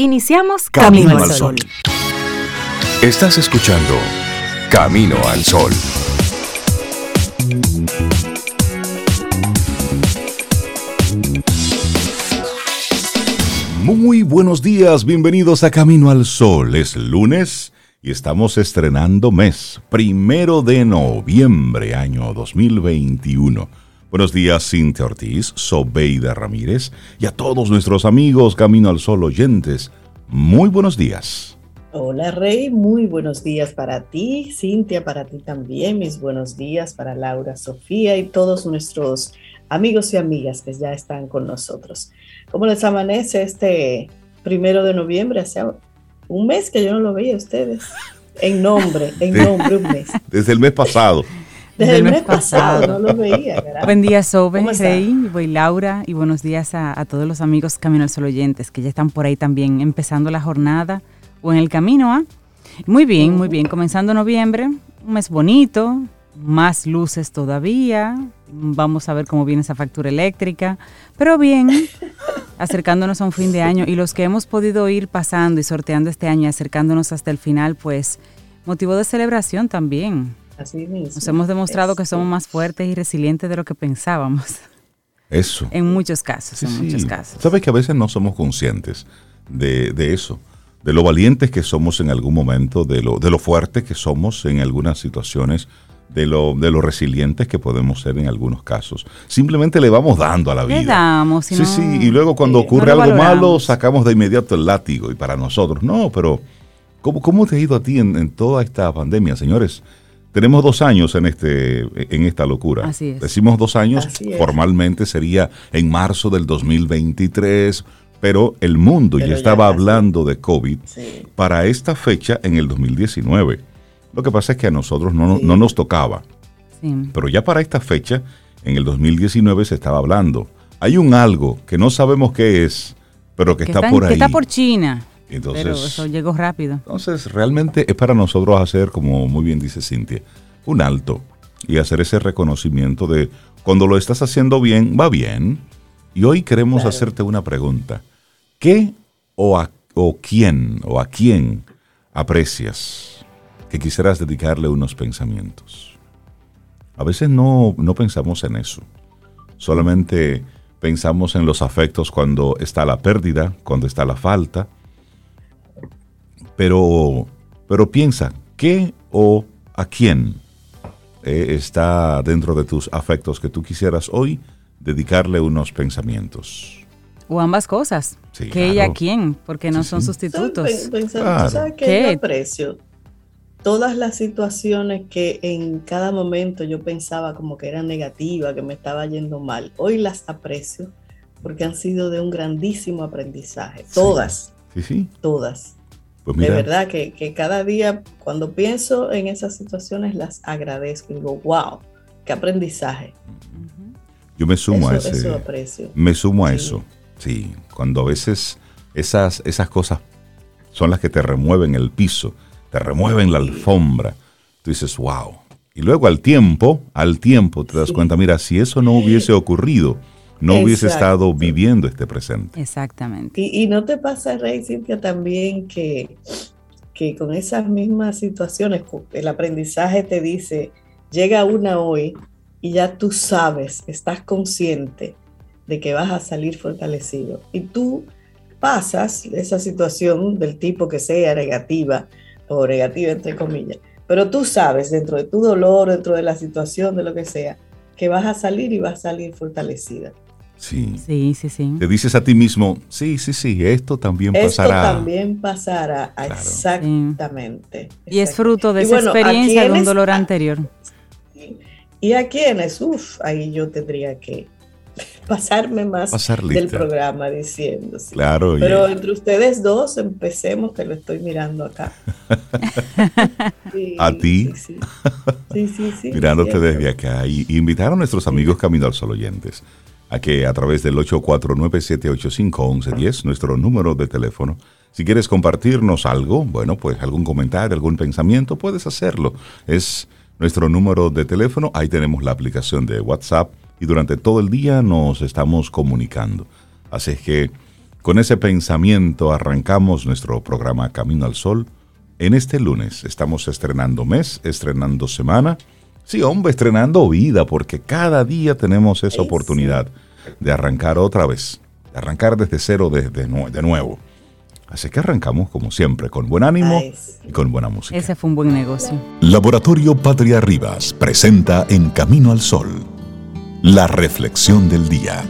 Iniciamos Camino, al Sol. Estás escuchando Camino al Sol. Muy buenos días, bienvenidos a Camino al Sol. Es lunes y estamos estrenando mes, primero de noviembre, año 2021. Buenos días, Cintia Ortiz, Sobeida Ramírez y a todos nuestros amigos Camino al Sol oyentes. Muy buenos días. Hola Rey, muy buenos días para ti, Cintia, para ti también, mis buenos días para Laura, Sofía y todos nuestros amigos y amigas que ya están con nosotros. ¿Cómo les amanece este primero de noviembre? Hace un mes que yo no lo veía a ustedes. En nombre, en nombre, un mes. Desde el mes pasado. Desde el mes pasado, no lo veía. Buen día, Sobe, Rey, voy Laura, y buenos días a, todos los amigos Camino al Sol oyentes que ya están por ahí también empezando la jornada o en el camino, ¿ah? Muy bien, muy bien. Comenzando noviembre, un mes bonito, más luces todavía. Vamos a ver cómo viene esa factura eléctrica. Pero bien, acercándonos a un fin de año y los que hemos podido ir pasando y sorteando este año, acercándonos hasta el final, pues motivo de celebración también. Nos hemos demostrado que somos más fuertes y resilientes de lo que pensábamos. Eso. En muchos casos, en muchos casos. Sabes que a veces no somos conscientes de, eso, de lo valientes que somos en algún momento, de lo, de lo fuertes que somos en algunas situaciones, de lo, de lo resilientes que podemos ser en algunos casos. Simplemente le vamos dando a la vida. Le damos, sí, sí, y luego cuando ocurre algo malo, sacamos de inmediato el látigo y para nosotros. No, pero ¿cómo, cómo te ha ido a ti en, en toda esta pandemia, señores? Tenemos dos años en, este, en esta locura. Así es. Decimos dos años, formalmente sería en marzo del 2023, pero el mundo ya estaba hablando de COVID para esta fecha en el 2019. Lo que pasa es que a nosotros no, no nos tocaba. Pero ya para esta fecha, en el 2019 se estaba hablando. Hay un algo que no sabemos qué es, pero que, está, por ahí. Que está por China. Entonces, Pero eso llegó rápido. Entonces, realmente es para nosotros hacer, como muy bien dice Cintia, un alto y hacer ese reconocimiento de cuando lo estás haciendo bien, va bien. Y hoy queremos hacerte una pregunta. ¿Qué o, a, o quién o a quién aprecias que quisieras dedicarle unos pensamientos? A veces no, no pensamos en eso. Solamente pensamos en los afectos cuando está la pérdida, cuando está la falta, pero, pero piensa, ¿qué o a quién eh, está dentro de tus afectos que tú quisieras hoy dedicarle unos pensamientos? O ambas cosas. ¿Qué y a quién? Porque no son sustitutos. ¿Sabes qué? Yo aprecio todas las situaciones que en cada momento yo pensaba como que eran negativas, que me estaba yendo mal. Hoy las aprecio porque han sido de un grandísimo aprendizaje. Todas. Sí, sí. Todas. Pues de verdad que, cada día cuando pienso en esas situaciones las agradezco y digo, wow, qué aprendizaje. Yo me sumo a ese. Me sumo a eso. Sí, cuando a veces esas, esas cosas son las que te remueven el piso, te remueven la alfombra. Tú dices, wow. Y luego al tiempo, al tiempo te das cuenta, mira, si eso no hubiese ocurrido, no hubiese estado viviendo este presente. Exactamente. Y, no te pasa, Rey Cintia, también que, que con esas mismas situaciones, el aprendizaje te dice, llega una hoy y ya tú sabes, estás consciente de que vas a salir fortalecido. Y tú pasas esa situación del tipo que sea negativa o negativa entre comillas, pero tú sabes dentro de tu dolor, dentro de la situación, de lo que sea, que vas a salir y vas a salir fortalecida. Sí. Sí, sí, sí. Te dices a ti mismo, sí, sí, sí, esto también pasará. Esto también pasará, exactamente, Y es fruto de esa experiencia de un dolor anterior. Y a quienes, uff, ahí yo tendría que pasarme más del programa diciendo. Claro. Pero entre ustedes dos empecemos, que lo estoy mirando acá. a ti. Sí, sí, sí. Mirándote desde acá. Y, invitar a nuestros amigos Camino al Sol oyentes a que a través del 849-785-1110, nuestro número de teléfono, si quieres compartirnos algo, bueno, pues algún comentario, algún pensamiento, puedes hacerlo. Es nuestro número de teléfono, ahí tenemos la aplicación de WhatsApp y durante todo el día nos estamos comunicando. Así es que Con ese pensamiento arrancamos nuestro programa Camino al Sol. En este lunes estamos estrenando mes, estrenando semana. Sí, hombre, estrenando vida, porque cada día tenemos esa oportunidad de arrancar otra vez, de arrancar desde cero de, de nuevo. Así que arrancamos como siempre, con buen ánimo y con buena música. Ese fue un buen negocio. Laboratorio Patria Rivas presenta En Camino al Sol, la reflexión del día.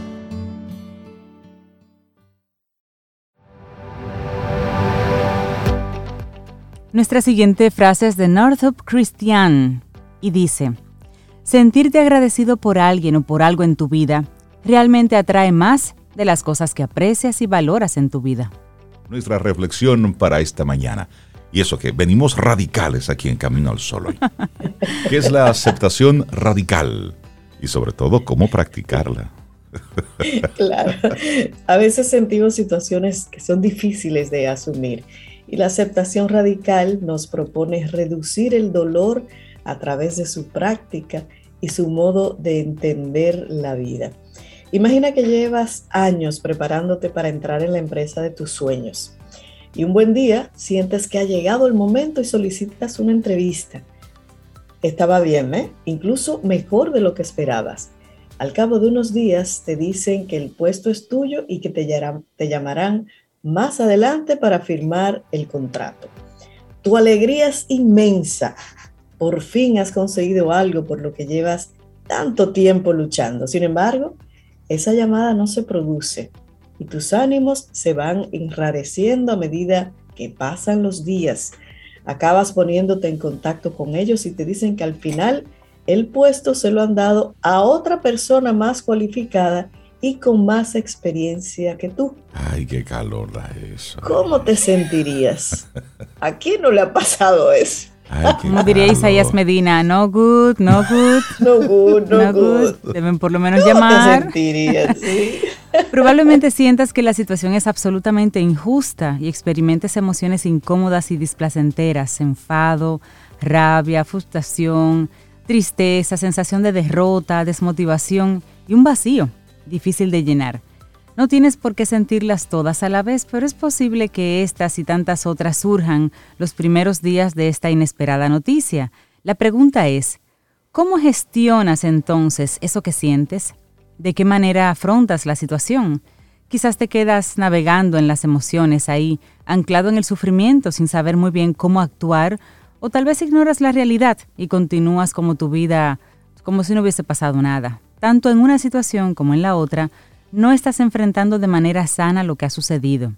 Nuestra siguiente frase es de Northup Christian y dice, sentirte agradecido por alguien o por algo en tu vida realmente atrae más de las cosas que aprecias y valoras en tu vida nuestra reflexión para esta mañana. Y eso que venimos radicales aquí en Camino al Sol hoy. ¿Qué es la aceptación radical? Y sobre todo, ¿cómo practicarla? claro. A veces sentimos situaciones que son difíciles de asumir. Y la aceptación radical nos propone reducir el dolor a través de su práctica y su modo de entender la vida. Imagina que llevas años preparándote para entrar en la empresa de tus sueños y un buen día sientes que ha llegado el momento y solicitas una entrevista. Estaba bien, ¿eh? Incluso mejor de lo que esperabas. Al cabo de unos días te dicen que el puesto es tuyo y que te, te llamarán más adelante para firmar el contrato. Tu alegría es inmensa. Por fin has conseguido algo por lo que llevas tanto tiempo luchando. Sin embargo, esa llamada no se produce y tus ánimos se van enrareciendo a medida que pasan los días. Acabas poniéndote en contacto con ellos y te dicen que al final el puesto se lo han dado a otra persona más cualificada y con más experiencia que tú. Ay, qué calor da eso. ¿Cómo te sentirías? ¿A quién no le ha pasado eso? Como diría Isaías Medina, no good, no good. No good, no, good. Deben por lo menos llamar. Te Probablemente sientas que la situación es absolutamente injusta y experimentes emociones incómodas y displacenteras, enfado, rabia, frustración, tristeza, sensación de derrota, desmotivación y un vacío difícil de llenar. No tienes por qué sentirlas todas a la vez, pero es posible que estas y tantas otras surjan los primeros días de esta inesperada noticia. La pregunta es, ¿cómo gestionas entonces eso que sientes? ¿De qué manera afrontas la situación? Quizás te quedas navegando en las emociones ahí, anclado en el sufrimiento sin saber muy bien cómo actuar, o tal vez ignoras la realidad y continúas como tu vida como si no hubiese pasado nada. Tanto en una situación como en la otra, no estás enfrentando de manera sana lo que ha sucedido.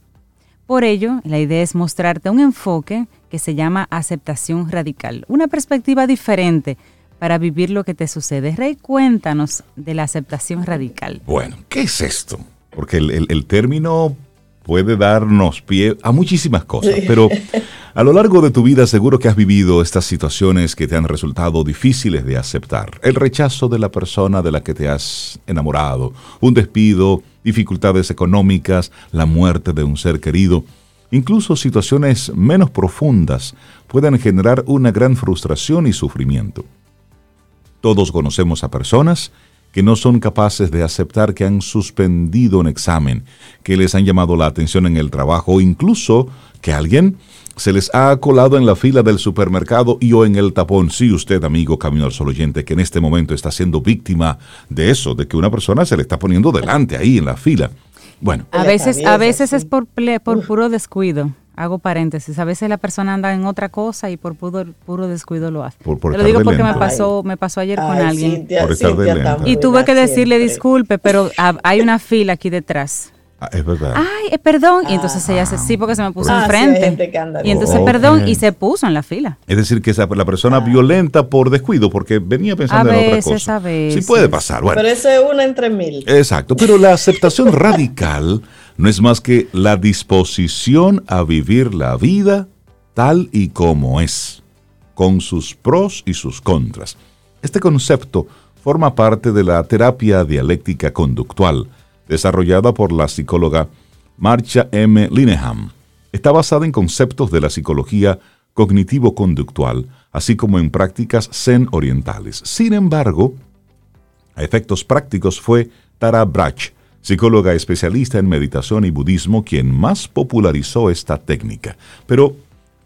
Por ello, la idea es mostrarte un enfoque que se llama aceptación radical, una perspectiva diferente para vivir lo que te sucede. Rey, cuéntanos de la aceptación radical. Bueno, ¿qué es esto? Porque el, término puede darnos pie a muchísimas cosas, pero a lo largo de tu vida seguro que has vivido estas situaciones que te han resultado difíciles de aceptar. El rechazo de la persona de la que te has enamorado, un despido, dificultades económicas, la muerte de un ser querido. Incluso situaciones menos profundas pueden generar una gran frustración y sufrimiento. Todos conocemos a personas que no son capaces de aceptar que han suspendido un examen, que les han llamado la atención en el trabajo o incluso que alguien se les ha colado en la fila del supermercado y o en el tapón. Sí, usted, amigo Camino al Sol oyente, que en este momento está siendo víctima de eso, de que una persona se le está poniendo delante ahí en la fila. Bueno. A veces, a veces es por, por puro descuido hago paréntesis, a veces la persona anda en otra cosa y por puro, puro descuido lo hace. Te lo digo porque me pasó, me pasó ayer con alguien. y tuve que decirle disculpe, pero hay una fila aquí detrás. Ah, es verdad. Ay, eh, perdón. y entonces ella se, sí, porque se me puso ah, enfrente. y entonces, perdón, y se puso en la fila. Es decir, que esa, la persona violenta por descuido, porque venía pensando en otra cosa. A veces. Sí puede pasar. Bueno. Pero eso es una entre mil. Exacto. Pero la aceptación radical no es más que la disposición a vivir la vida tal y como es, con sus pros y sus contras. Este concepto forma parte de la terapia dialéctica conductual desarrollada por la psicóloga Marcia M. Linehan. Está basada en conceptos de la psicología cognitivo-conductual, así como en prácticas zen orientales. Sin embargo, a efectos prácticos fue Tara Brach, psicóloga especialista en meditación y budismo, quien más popularizó esta técnica. Pero,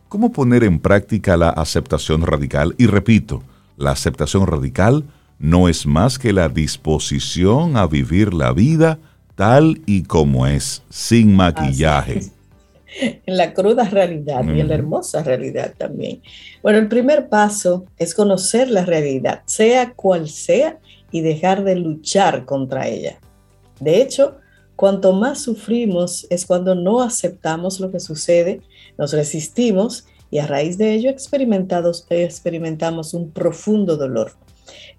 ¿cómo poner en práctica la aceptación radical? Y repito, la aceptación radical no es más que la disposición a vivir la vida tal y como es, sin maquillaje. En la cruda realidad y en la hermosa realidad también. Bueno, el primer paso es conocer la realidad, sea cual sea, y dejar de luchar contra ella. De hecho, cuanto más sufrimos es cuando no aceptamos lo que sucede, nos resistimos y a raíz de ello experimentamos un profundo dolor.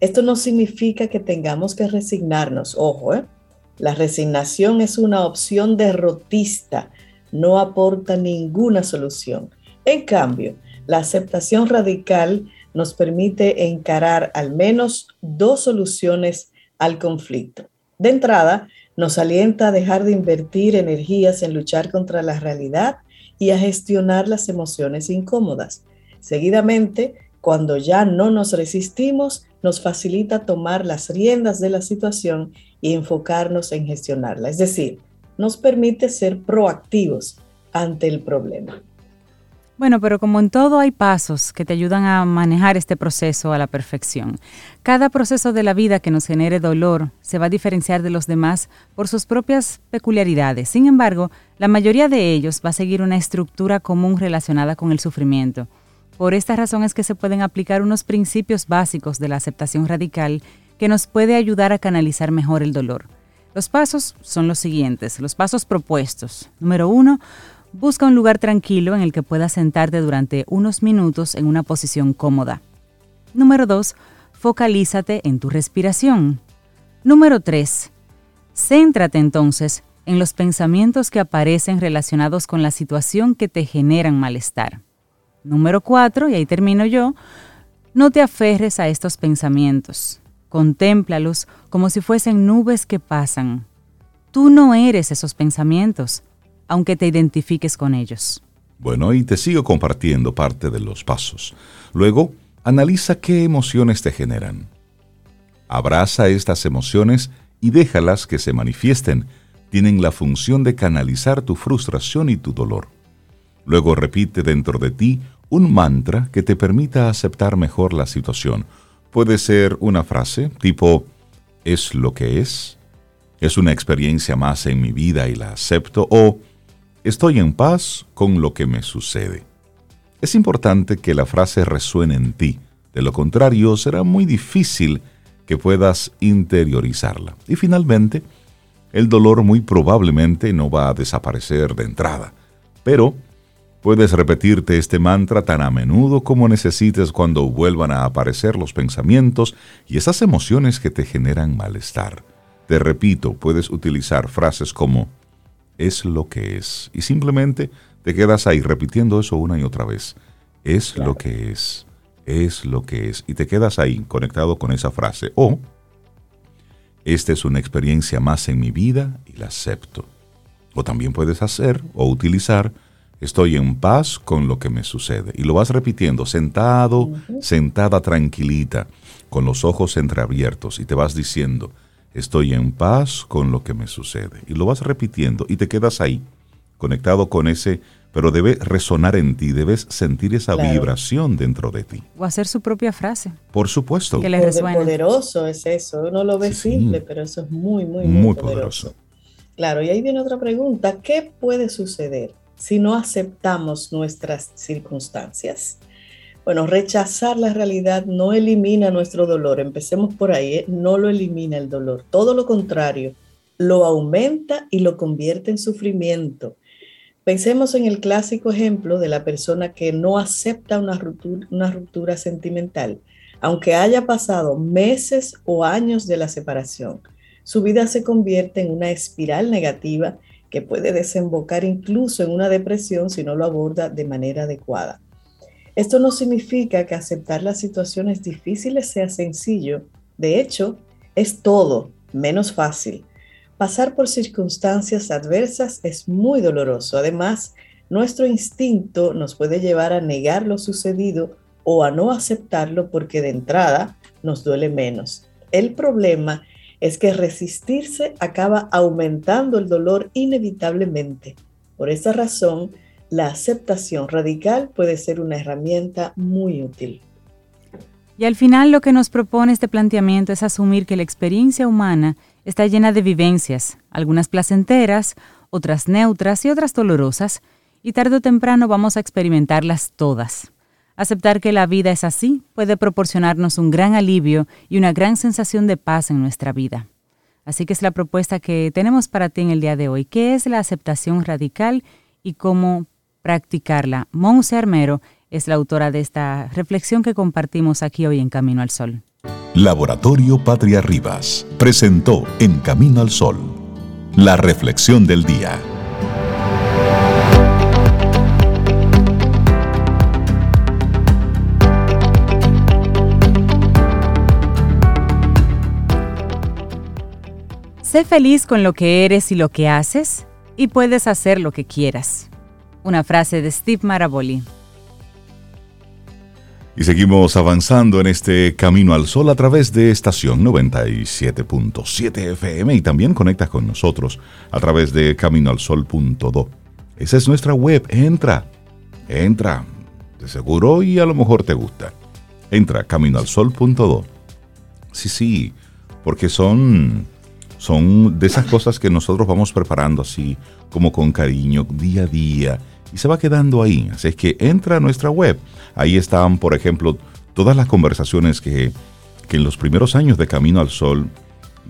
Esto no significa que tengamos que resignarnos, ojo, ¿eh? la resignación es una opción derrotista, no aporta ninguna solución. En cambio, la aceptación radical nos permite encarar al menos dos soluciones al conflicto. De entrada, nos alienta a dejar de invertir energías en luchar contra la realidad y a gestionar las emociones incómodas. Seguidamente, cuando ya no nos resistimos, nos facilita tomar las riendas de la situación y enfocarnos en gestionarla. Es decir, nos permite ser proactivos ante el problema. Bueno, pero como en todo hay pasos que te ayudan a manejar este proceso a la perfección. Cada proceso de la vida que nos genere dolor se va a diferenciar de los demás por sus propias peculiaridades. Sin embargo, la mayoría de ellos va a seguir una estructura común relacionada con el sufrimiento. Por esta razón es que se pueden aplicar unos principios básicos de la aceptación radical que nos puede ayudar a canalizar mejor el dolor. Los pasos son los siguientes, los pasos propuestos. Número uno, busca un lugar tranquilo en el que puedas sentarte durante unos minutos en una posición cómoda. Número dos, focalízate en tu respiración. Número tres, céntrate entonces en los pensamientos que aparecen relacionados con la situación que te generan malestar. Número cuatro, y ahí termino yo, no te aferres a estos pensamientos. Contémplalos como si fuesen nubes que pasan. Tú no eres esos pensamientos, aunque te identifiques con ellos. Bueno, y te sigo compartiendo parte de los pasos. Luego, analiza qué emociones te generan. Abraza estas emociones y déjalas que se manifiesten. Tienen la función de canalizar tu frustración y tu dolor. Luego repite dentro de ti un mantra que te permita aceptar mejor la situación. Puede ser una frase tipo, es lo que es, es una experiencia más en mi vida y la acepto, o estoy en paz con lo que me sucede. Es importante que la frase resuene en ti, de lo contrario será muy difícil que puedas interiorizarla. Y finalmente, el dolor muy probablemente no va a desaparecer de entrada, pero Puedes repetirte este mantra tan a menudo como necesites cuando vuelvan a aparecer los pensamientos y esas emociones que te generan malestar. Te repito, puedes utilizar frases como es lo que es y simplemente te quedas ahí repitiendo eso una y otra vez. Es lo que es, es lo que es y te quedas ahí conectado con esa frase. O esta es una experiencia más en mi vida y la acepto. O también puedes hacer o utilizar Estoy en paz con lo que me sucede. Y lo vas repitiendo, sentado, sentada tranquilita, con los ojos entreabiertos, y te vas diciendo, estoy en paz con lo que me sucede. Y lo vas repitiendo y te quedas ahí, conectado con ese, pero debe resonar en ti, debes sentir esa vibración dentro de ti. O hacer su propia frase. Por supuesto. Que le resuene. Poderoso es eso, uno lo ve simple, pero eso es muy, muy, muy, poderoso. Claro, y ahí viene otra pregunta, ¿qué puede suceder si no aceptamos nuestras circunstancias? Bueno, rechazar la realidad no elimina nuestro dolor, empecemos por ahí, ¿eh? no lo elimina el dolor, todo lo contrario, lo aumenta y lo convierte en sufrimiento. Pensemos en el clásico ejemplo de la persona que no acepta una ruptura, una ruptura sentimental, aunque haya pasado meses o años de la separación. Su vida se convierte en una espiral negativa que puede desembocar incluso en una depresión si no lo aborda de manera adecuada. Esto no significa que aceptar las situaciones difíciles sea sencillo. De hecho, es todo menos fácil. Pasar por circunstancias adversas es muy doloroso. Además, nuestro instinto nos puede llevar a negar lo sucedido o a no aceptarlo porque de entrada nos duele menos. El problema es que resistirse acaba aumentando el dolor inevitablemente. Por esa razón, la aceptación radical puede ser una herramienta muy útil. Y al final lo que nos propone este planteamiento es asumir que la experiencia humana está llena de vivencias, algunas placenteras, otras neutras y otras dolorosas, y tarde o temprano vamos a experimentarlas todas. Aceptar que la vida es así puede proporcionarnos un gran alivio y una gran sensación de paz en nuestra vida. Así que es la propuesta que tenemos para ti en el día de hoy. ¿Qué es la aceptación radical y cómo practicarla? Monse Armero es la autora de esta reflexión que compartimos aquí hoy en Camino al Sol. Laboratorio Patria Rivas presentó En Camino al Sol la reflexión del día. Sé feliz con lo que eres y lo que haces y puedes hacer lo que quieras. Una frase de Steve Maraboli. Y seguimos avanzando en este camino al sol a través de estación 97.7 FM y también conectas con nosotros a través de caminoalsol.do. Esa es nuestra web. Entra, entra. De seguro y a lo mejor te gusta. Entra caminoalsol.do. Sí, sí, porque son, son de esas cosas que nosotros vamos preparando así, como con cariño, día a día y se va quedando ahí. Así es que entra a nuestra web. Ahí están, por ejemplo, todas las conversaciones que, en los primeros años de Camino al Sol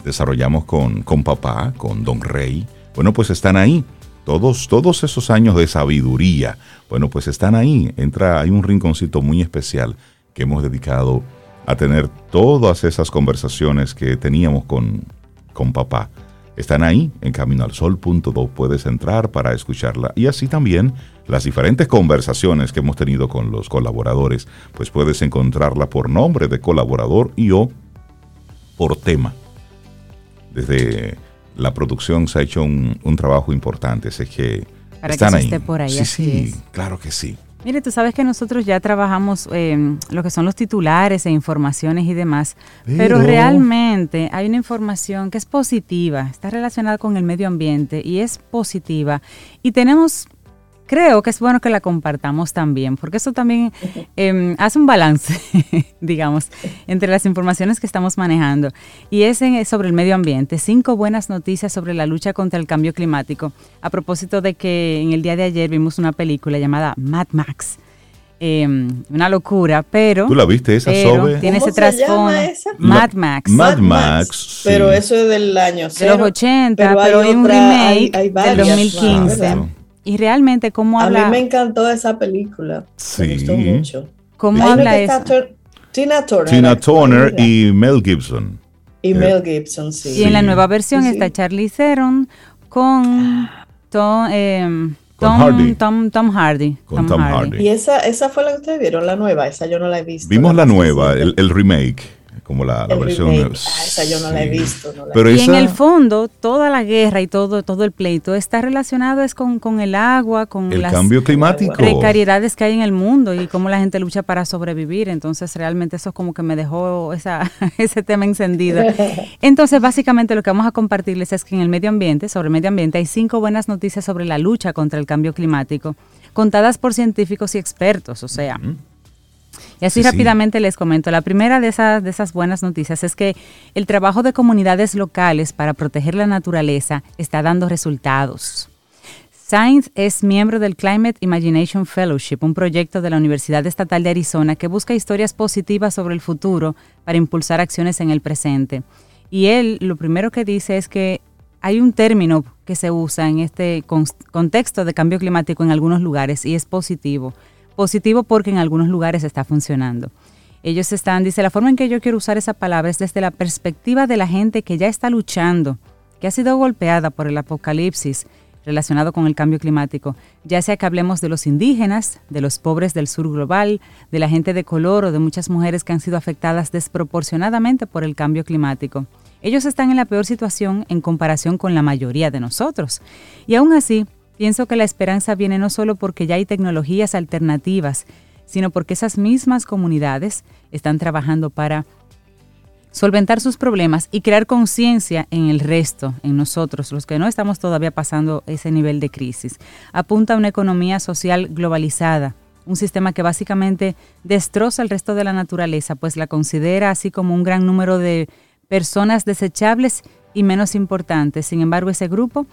desarrollamos con, con papá, con Don Rey. Bueno, pues están ahí. Todos, todos esos años de sabiduría, bueno, pues están ahí. Entra, hay un rinconcito muy especial que hemos dedicado a tener todas esas conversaciones que teníamos con, con papá. Están ahí en caminoalsol.do, puedes entrar para escucharla y así también las diferentes conversaciones que hemos tenido con los colaboradores, pues puedes encontrarla por nombre de colaborador y o por tema. Desde la producción se ha hecho un, trabajo importante, sé que están ahí. por ahí. Sí, sí, claro que sí. Mire, tú sabes que nosotros ya trabajamos eh, lo que son los titulares e informaciones y demás, pero... realmente hay una información que es positiva, está relacionada con el medio ambiente y es positiva. Y tenemos creo que es bueno que la compartamos también, porque eso también em, hace un balance, digamos, entre las informaciones que estamos manejando. Y es sobre el medio ambiente. Cinco buenas noticias sobre la lucha contra el cambio climático. A propósito de que en el día de ayer vimos una película llamada Mad Max. Em, una locura, pero. ¿Tú la viste esa sobre? Tiene ese trasfondo. Mad Max. Mad Max. Pero eso es del año De los 80, pero, hay, un remake del 2015. Y realmente cómo habla... A mí me encantó esa película. Sí. Me gustó mucho. ¿Cómo habla eso? Tina Turner. Tina Turner y Mel Gibson. Y Mel Gibson, sí. Y en la nueva versión está Charlie Theron con Tom, eh, Tom, Hardy. Tom, Tom, Hardy. Con Tom, Hardy. Y esa, esa fue la que ustedes vieron, la nueva. Esa yo no la he visto. Vimos la, nueva, el, el remake como la, versión. Ah, esa yo no la he visto. y en el fondo, toda la guerra y todo, todo el pleito está relacionado es con, con el agua, con el las cambio climático. precariedades que hay en el mundo y cómo la gente lucha para sobrevivir. Entonces, realmente eso es como que me dejó esa, ese tema encendido. Entonces, básicamente lo que vamos a compartirles es que en el medio ambiente, sobre el medio ambiente, hay cinco buenas noticias sobre la lucha contra el cambio climático, contadas por científicos y expertos. O sea, y así rápidamente les comento. La primera de esas, de esas buenas noticias es que el trabajo de comunidades locales para proteger la naturaleza está dando resultados. Science es miembro del Climate Imagination Fellowship, un proyecto de la Universidad Estatal de Arizona que busca historias positivas sobre el futuro para impulsar acciones en el presente. Y él lo primero que dice es que hay un término que se usa en este contexto de cambio climático en algunos lugares y es positivo positivo porque en algunos lugares está funcionando. Ellos están, dice, la forma en que yo quiero usar esa palabra es desde la perspectiva de la gente que ya está luchando, que ha sido golpeada por el apocalipsis relacionado con el cambio climático, ya sea que hablemos de los indígenas, de los pobres del sur global, de la gente de color o de muchas mujeres que han sido afectadas desproporcionadamente por el cambio climático. Ellos están en la peor situación en comparación con la mayoría de nosotros. Y aún así, Pienso que la esperanza viene no solo porque ya hay tecnologías alternativas, sino porque esas mismas comunidades están trabajando para solventar sus problemas y crear conciencia en el resto, en nosotros, los que no estamos todavía pasando ese nivel de crisis. Apunta a una economía social globalizada, un sistema que básicamente destroza el resto de la naturaleza, pues la considera así como un gran número de personas desechables y menos importantes. Sin embargo, ese grupo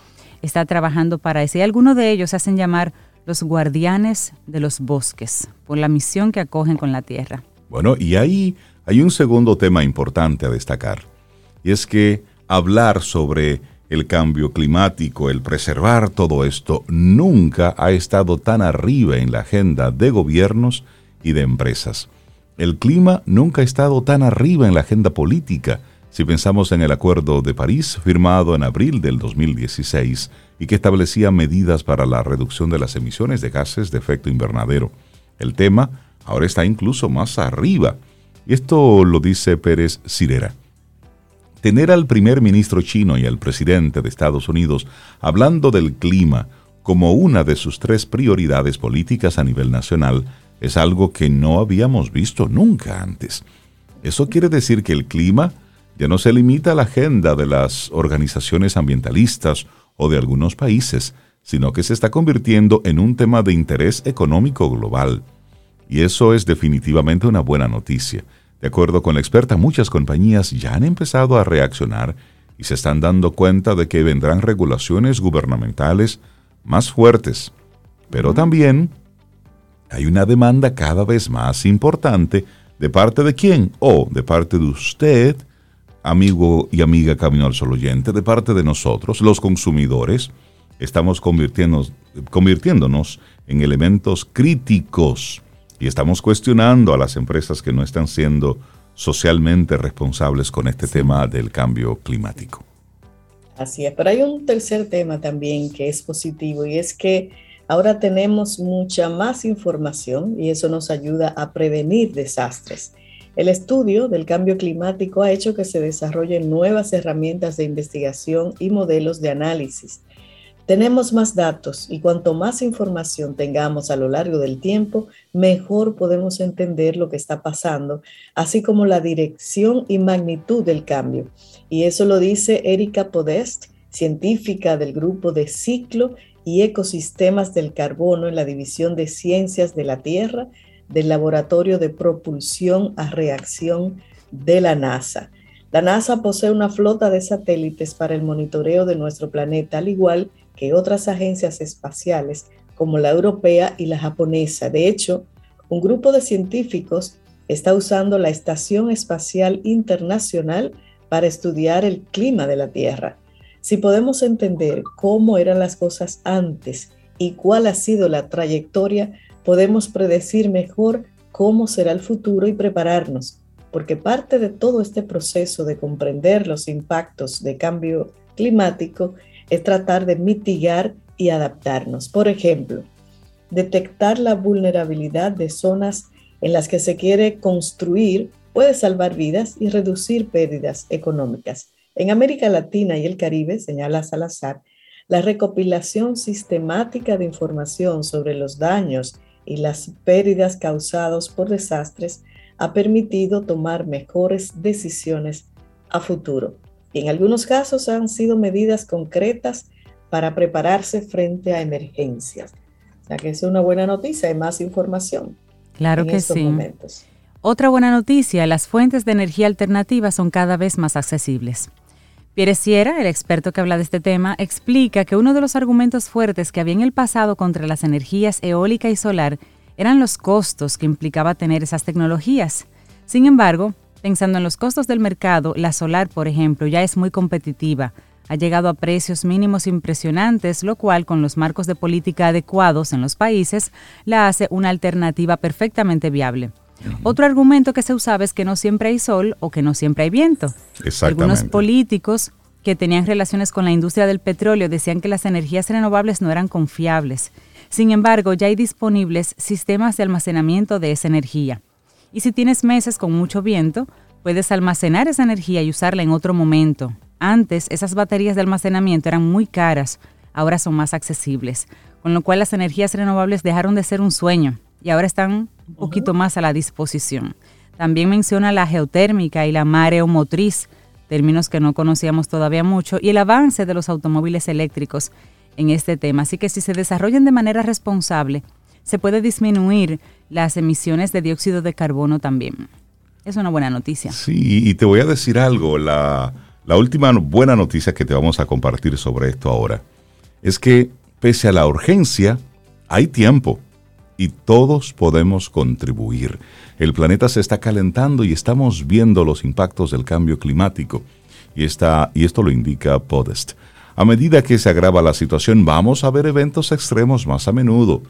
está trabajando para eso y algunos de ellos se hacen llamar los guardianes de los bosques por la misión que acogen con la tierra. Bueno, y ahí hay un segundo tema importante a destacar, y es que hablar sobre el cambio climático, el preservar todo esto, nunca ha estado tan arriba en la agenda de gobiernos y de empresas. El clima nunca ha estado tan arriba en la agenda política si pensamos en el Acuerdo de París firmado en abril del 2016 y que establecía medidas para la reducción de las emisiones de gases de efecto invernadero. El tema ahora está incluso más arriba. Esto lo dice Pérez Cirera. Tener al primer ministro chino y al presidente de Estados Unidos hablando del clima como una de sus tres prioridades políticas a nivel nacional es algo que no habíamos visto nunca antes. Eso quiere decir que el clima ya no se limita a la agenda de las organizaciones ambientalistas o de algunos países, sino que se está convirtiendo en un tema de interés económico global. Y eso es definitivamente una buena noticia. De acuerdo con la experta, muchas compañías ya han empezado a reaccionar y se están dando cuenta de que vendrán regulaciones gubernamentales más fuertes. Pero también hay una demanda cada vez más importante de parte de quién o de parte de usted amigo y amiga Camino al Sol oyente, de parte de nosotros, los consumidores, estamos convirtiéndonos, convirtiéndonos en elementos críticos y estamos cuestionando a las empresas que no están siendo socialmente responsables con este tema del cambio climático. Así es, pero hay un tercer tema también que es positivo y es que ahora tenemos mucha más información y eso nos ayuda a prevenir desastres. El estudio del cambio climático ha hecho que se desarrollen nuevas herramientas de investigación y modelos de análisis. Tenemos más datos y cuanto más información tengamos a lo largo del tiempo, mejor podemos entender lo que está pasando, así como la dirección y magnitud del cambio. Y eso lo dice Erika Podest, científica del grupo de ciclo y ecosistemas del carbono en la División de Ciencias de la Tierra del Laboratorio de Propulsión a Reacción de la NASA. La NASA posee una flota de satélites para el monitoreo de nuestro planeta, al igual que otras agencias espaciales como la europea y la japonesa. De hecho, un grupo de científicos está usando la Estación Espacial Internacional para estudiar el clima de la Tierra. Si podemos entender cómo eran las cosas antes y cuál ha sido la trayectoria podemos predecir mejor cómo será el futuro y prepararnos, porque parte de todo este proceso de comprender los impactos de cambio climático es tratar de mitigar y adaptarnos. Por ejemplo, detectar la vulnerabilidad de zonas en las que se quiere construir puede salvar vidas y reducir pérdidas económicas. En América Latina y el Caribe, señala Salazar, la recopilación sistemática de información sobre los daños y las pérdidas causadas por desastres ha permitido tomar mejores decisiones a futuro. Y en algunos casos han sido medidas concretas para prepararse frente a emergencias. O sea que es una buena noticia, hay más información. Claro que sí. Otra buena noticia, las fuentes de energía alternativa son cada vez más accesibles. Pierre Sierra, el experto que habla de este tema, explica que uno de los argumentos fuertes que había en el pasado contra las energías eólica y solar eran los costos que implicaba tener esas tecnologías. Sin embargo, pensando en los costos del mercado, la solar, por ejemplo, ya es muy competitiva. Ha llegado a precios mínimos impresionantes, lo cual, con los marcos de política adecuados en los países, la hace una alternativa perfectamente viable. Otro argumento que se usaba es que no siempre hay sol o que no siempre hay viento. Algunos políticos que tenían relaciones con la industria del petróleo decían que las energías renovables no eran confiables. Sin embargo, ya hay disponibles sistemas de almacenamiento de esa energía. Y si tienes meses con mucho viento, puedes almacenar esa energía y usarla en otro momento. Antes, esas baterías de almacenamiento eran muy caras, ahora son más accesibles, con lo cual las energías renovables dejaron de ser un sueño y ahora están un poquito más a la disposición. También menciona la geotérmica y la mareomotriz, términos que no conocíamos todavía mucho, y el avance de los automóviles eléctricos en este tema. Así que si se desarrollan de manera responsable, se puede disminuir las emisiones de dióxido de carbono también. Es una buena noticia. Sí, y te voy a decir algo, la, la última buena noticia que te vamos a compartir sobre esto ahora es que pese a la urgencia, hay tiempo y todos podemos contribuir. El planeta se está calentando y estamos viendo los impactos del cambio climático y, está, y esto lo indica Podest. A medida que se agrava la situación, vamos a ver eventos extremos más a menudo.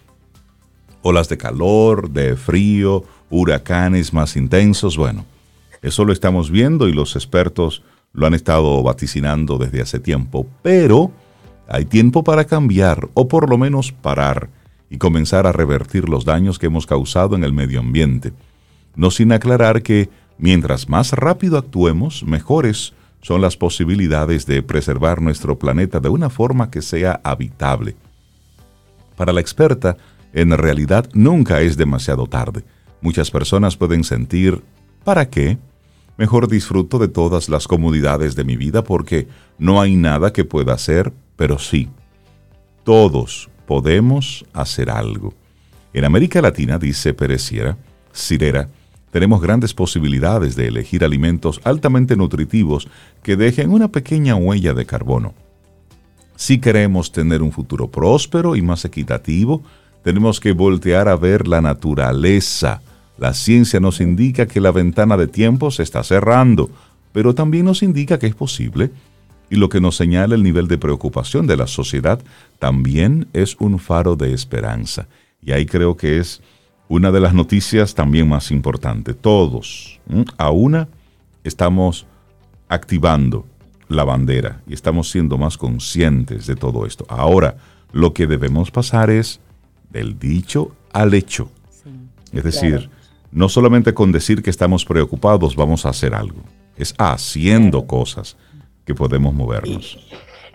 Olas de calor, de frío, huracanes más intensos, bueno, eso lo estamos viendo y los expertos lo han estado vaticinando desde hace tiempo, pero hay tiempo para cambiar o por lo menos parar y comenzar a revertir los daños que hemos causado en el medio ambiente. No sin aclarar que mientras más rápido actuemos, mejores son las posibilidades de preservar nuestro planeta de una forma que sea habitable. Para la experta, en realidad nunca es demasiado tarde. Muchas personas pueden sentir, ¿para qué? Mejor disfruto de todas las comodidades de mi vida porque no hay nada que pueda hacer, pero sí, todos podemos hacer algo. En América Latina, dice Pereciera, Cirera, tenemos grandes posibilidades de elegir alimentos altamente nutritivos que dejen una pequeña huella de carbono. Si queremos tener un futuro próspero y más equitativo, tenemos que voltear a ver la naturaleza. La ciencia nos indica que la ventana de tiempo se está cerrando, pero también nos indica que es posible. Y lo que nos señala el nivel de preocupación de la sociedad también es un faro de esperanza. Y ahí creo que es una de las noticias también más importantes. Todos, a una, estamos activando la bandera y estamos siendo más conscientes de todo esto. Ahora, lo que debemos pasar es del dicho al hecho. es decir, no solamente con decir que estamos preocupados vamos a hacer algo, es haciendo cosas que podemos movernos.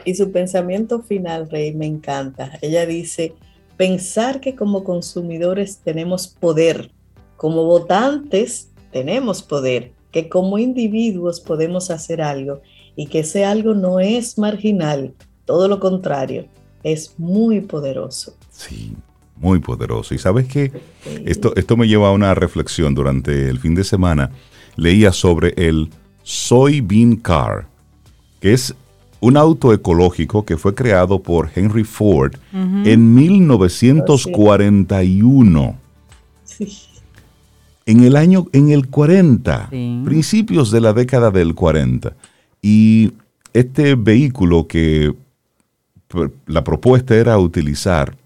y su pensamiento final, Rey, me encanta. Ella dice, pensar que como consumidores tenemos poder, como votantes tenemos poder, que como individuos podemos hacer algo y que ese algo no es marginal, todo lo contrario, es muy poderoso. Sí, muy poderoso. Y sabes que esto, esto me lleva a una reflexión durante el fin de semana. Leía sobre el Soybean Car, que es un auto ecológico que fue creado por Henry Ford en 1941. En el año, en el 40, principios de la década del 40. Y este vehículo que la propuesta era utilizar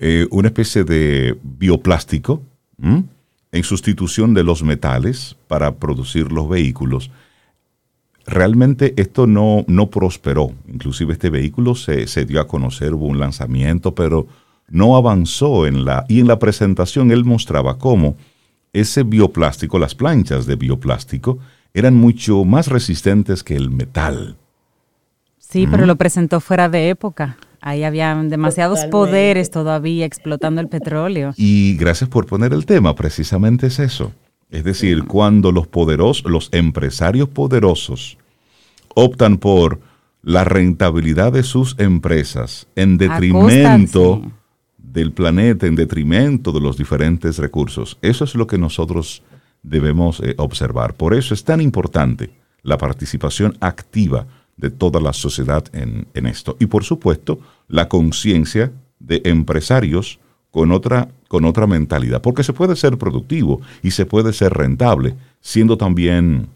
eh, una especie de bioplástico en sustitución de los metales para producir los vehículos realmente esto no, no prosperó. Inclusive este vehículo se, se, dio a conocer, hubo un lanzamiento, pero no avanzó en la... Y en la presentación él mostraba cómo ese bioplástico, las planchas de bioplástico, eran mucho más resistentes que el metal. Sí, pero lo presentó fuera de época. Ahí había demasiados poderes todavía explotando el petróleo. Y gracias por poner el tema, precisamente es eso. Es decir, cuando los poderosos, los empresarios poderosos optan por la rentabilidad de sus empresas en detrimento del planeta, en detrimento de los diferentes recursos. Eso es lo que nosotros debemos eh, observar. Por eso es tan importante la participación activa de toda la sociedad en, en esto. Y por supuesto, la conciencia de empresarios con otra, con otra mentalidad, porque se puede ser productivo y se puede ser rentable, siendo también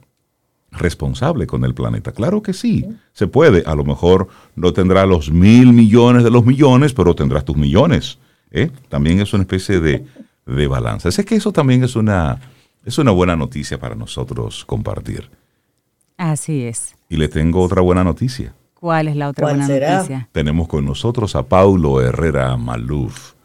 responsable con el planeta. Claro que sí, se puede. A lo mejor no tendrá los mil millones de los millones, pero tendrás tus millones. ¿eh? También es una especie de, de balance. Sé que eso también es una, es una buena noticia para nosotros compartir. Así es. Y le tengo otra buena noticia. ¿Cuál es la otra buena noticia? Tenemos con nosotros a Paulo Herrera Maluf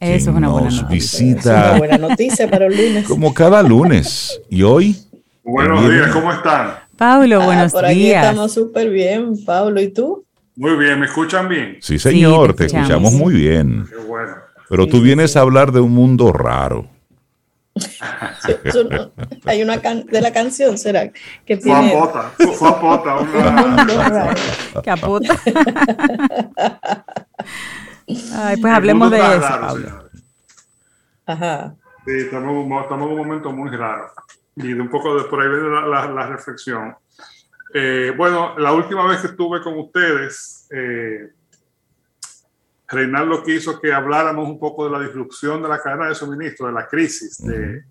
eso es una buena noticia. visita. una buena noticia para el lunes. Como cada lunes. Y hoy. Buenos días, ¿cómo están? Pablo, ah, buenos por aquí estamos súper bien, Pablo, ¿y tú? Muy bien, ¿me escuchan bien? Sí, señor, te, escuchamos. muy bien. Qué bueno. Pero tú vienes a hablar de un mundo raro. hay una de la canción, ¿será? Que tiene... Fue a pota, fue a pota. Una... Capota. Ay, pues hablemos de eso, Pablo. Ajá. Sí, estamos, estamos, en un momento muy raro. Y de un poco de por ahí viene la, reflexión. Eh, bueno, la última vez que estuve con ustedes, eh, Reinaldo quiso que habláramos un poco de la disrupción de la cadena de suministro, de la crisis de,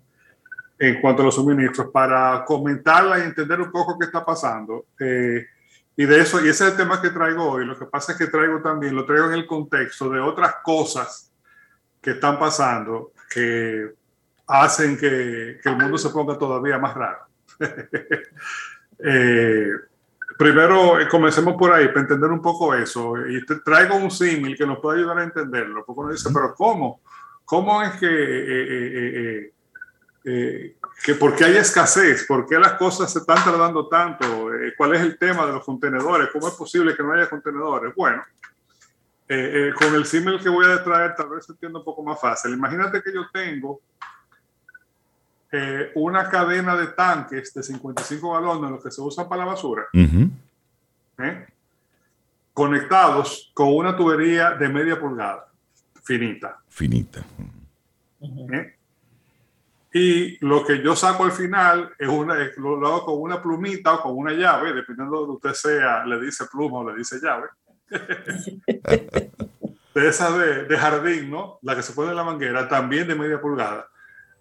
en cuanto a los suministros, para comentarla y entender un poco qué está pasando. Eh, y de eso, y ese es el tema que traigo hoy. Lo que pasa es que traigo también, lo traigo en el contexto de otras cosas que están pasando que hacen que, que el mundo se ponga todavía más raro. eh, primero eh, comencemos por ahí para entender un poco eso. Y te traigo un símil que nos puede ayudar a entenderlo. Porque uno dice, pero ¿cómo? ¿Cómo es que, eh, eh, que por qué hay escasez? ¿Por qué las cosas se están tardando tanto? ¿Cuál es el tema de los contenedores? ¿Cómo es posible que no haya contenedores? Bueno, con el símil que voy a traer tal vez se entienda un poco más fácil. Imagínate que yo tengo eh, una cadena de tanques de 55 galones, los que se usan para la basura, ¿eh? conectados con una tubería de media pulgada, finita. Finita. ¿Eh? Y lo que yo saco al final es una, lo, hago con una plumita o con una llave, dependiendo de que usted sea, le dice pluma o le dice llave. de esa de, de, jardín, ¿no? La que se pone en la manguera, también de media pulgada.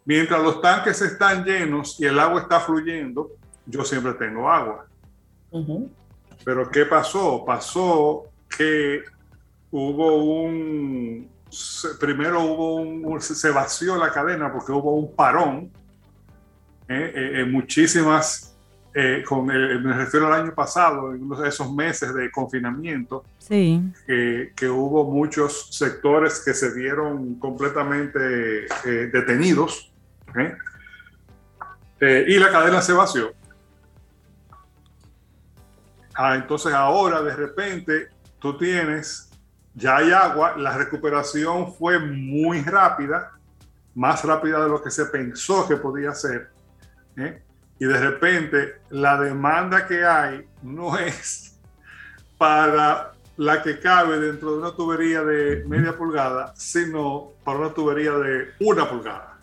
Mientras los tanques están llenos y el agua está fluyendo, yo siempre tengo agua. Pero ¿qué pasó? Pasó que hubo un, primero hubo un, se vació la cadena porque hubo un parón ¿eh? Eh, en muchísimas, eh, con me refiero al año pasado, en esos meses de confinamiento, sí. que hubo muchos sectores que se vieron completamente detenidos eh, y la cadena se vació. Ah, entonces ahora de repente tú tienes, ya hay agua, la recuperación fue muy rápida, más rápida de lo que se pensó que podía ser. ¿eh? Y de repente la demanda que hay no es para la que cabe dentro de una tubería de media pulgada, sino para una tubería de una pulgada.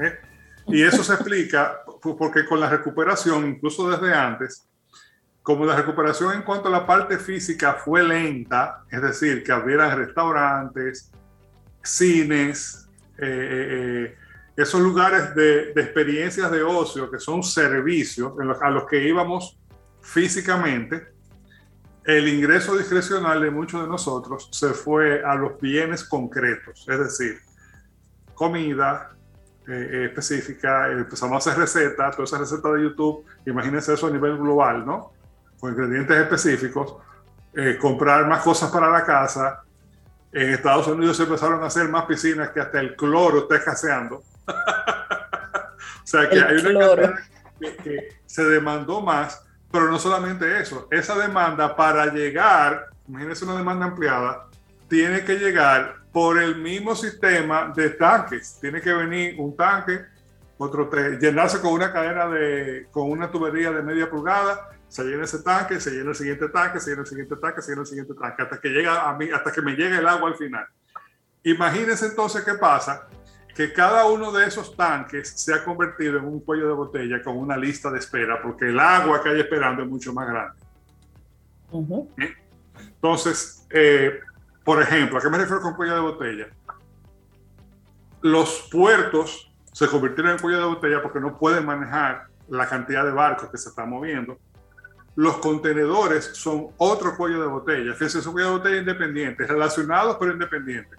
¿Eh? Y eso se explica porque con la recuperación, incluso desde antes, como la recuperación en cuanto a la parte física fue lenta, es decir, que abrieran restaurantes, cines, eh, eh, esos lugares de, experiencias de ocio que son servicios a los que íbamos físicamente, el ingreso discrecional de muchos de nosotros se fue a los bienes concretos, es decir, comida, eh, eh, específica, empezamos a hacer recetas, todas esas recetas de YouTube, imagínense eso a nivel global, ¿no? Con ingredientes específicos, eh, comprar más cosas para la casa. En Estados Unidos se empezaron a hacer más piscinas que hasta el cloro está escaseando. o sea que hay una que, que se demandó más, pero no solamente eso, esa demanda para llegar, imagínense una demanda ampliada, tiene que llegar por el mismo sistema de tanques. Tiene que venir un tanque, otro llenarse con una cadena de, con una tubería de media pulgada, se llena ese tanque, se llena el siguiente tanque, se llena el siguiente tanque, se llena el siguiente tanque, hasta que llega a mí, hasta que me llegue el agua al final. Imagínense entonces qué pasa, que cada uno de esos tanques se ha convertido en un cuello de botella con una lista de espera, porque el agua que hay esperando es mucho más grande. ¿Eh? Entonces, eh, por ejemplo, ¿a qué me refiero con cuello de botella? Los puertos se convirtieron en cuello de botella porque no pueden manejar la cantidad de barcos que se están moviendo. Los contenedores son otro cuello de botella. Fíjense, es un cuello de botella independiente, relacionados pero independientes.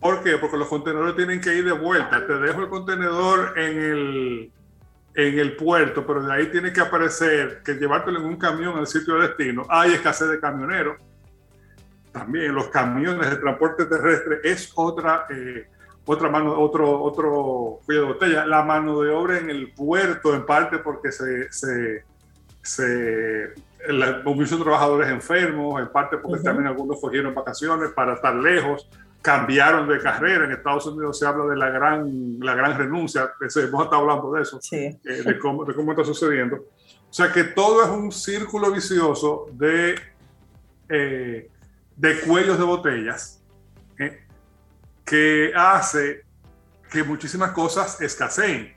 ¿Por qué? Porque los contenedores tienen que ir de vuelta. Te dejo el contenedor en el, en el puerto, pero de ahí tiene que aparecer que llevártelo en un camión al sitio de destino. Hay escasez de camioneros también los camiones de transporte terrestre es otra, eh, otra mano, otro, otro cuello de botella. La mano de obra en el puerto, en parte porque se, se, se muchos trabajadores enfermos, en parte porque también algunos cogieron vacaciones para estar lejos. cambiaron de carrera. En Estados Unidos se habla de la gran, la gran renuncia, hemos estado hablando de eso, eh, de, cómo, de, cómo, está sucediendo. O sea que todo es un círculo vicioso de, eh, de cuellos de botellas eh, que hace que muchísimas cosas escaseen.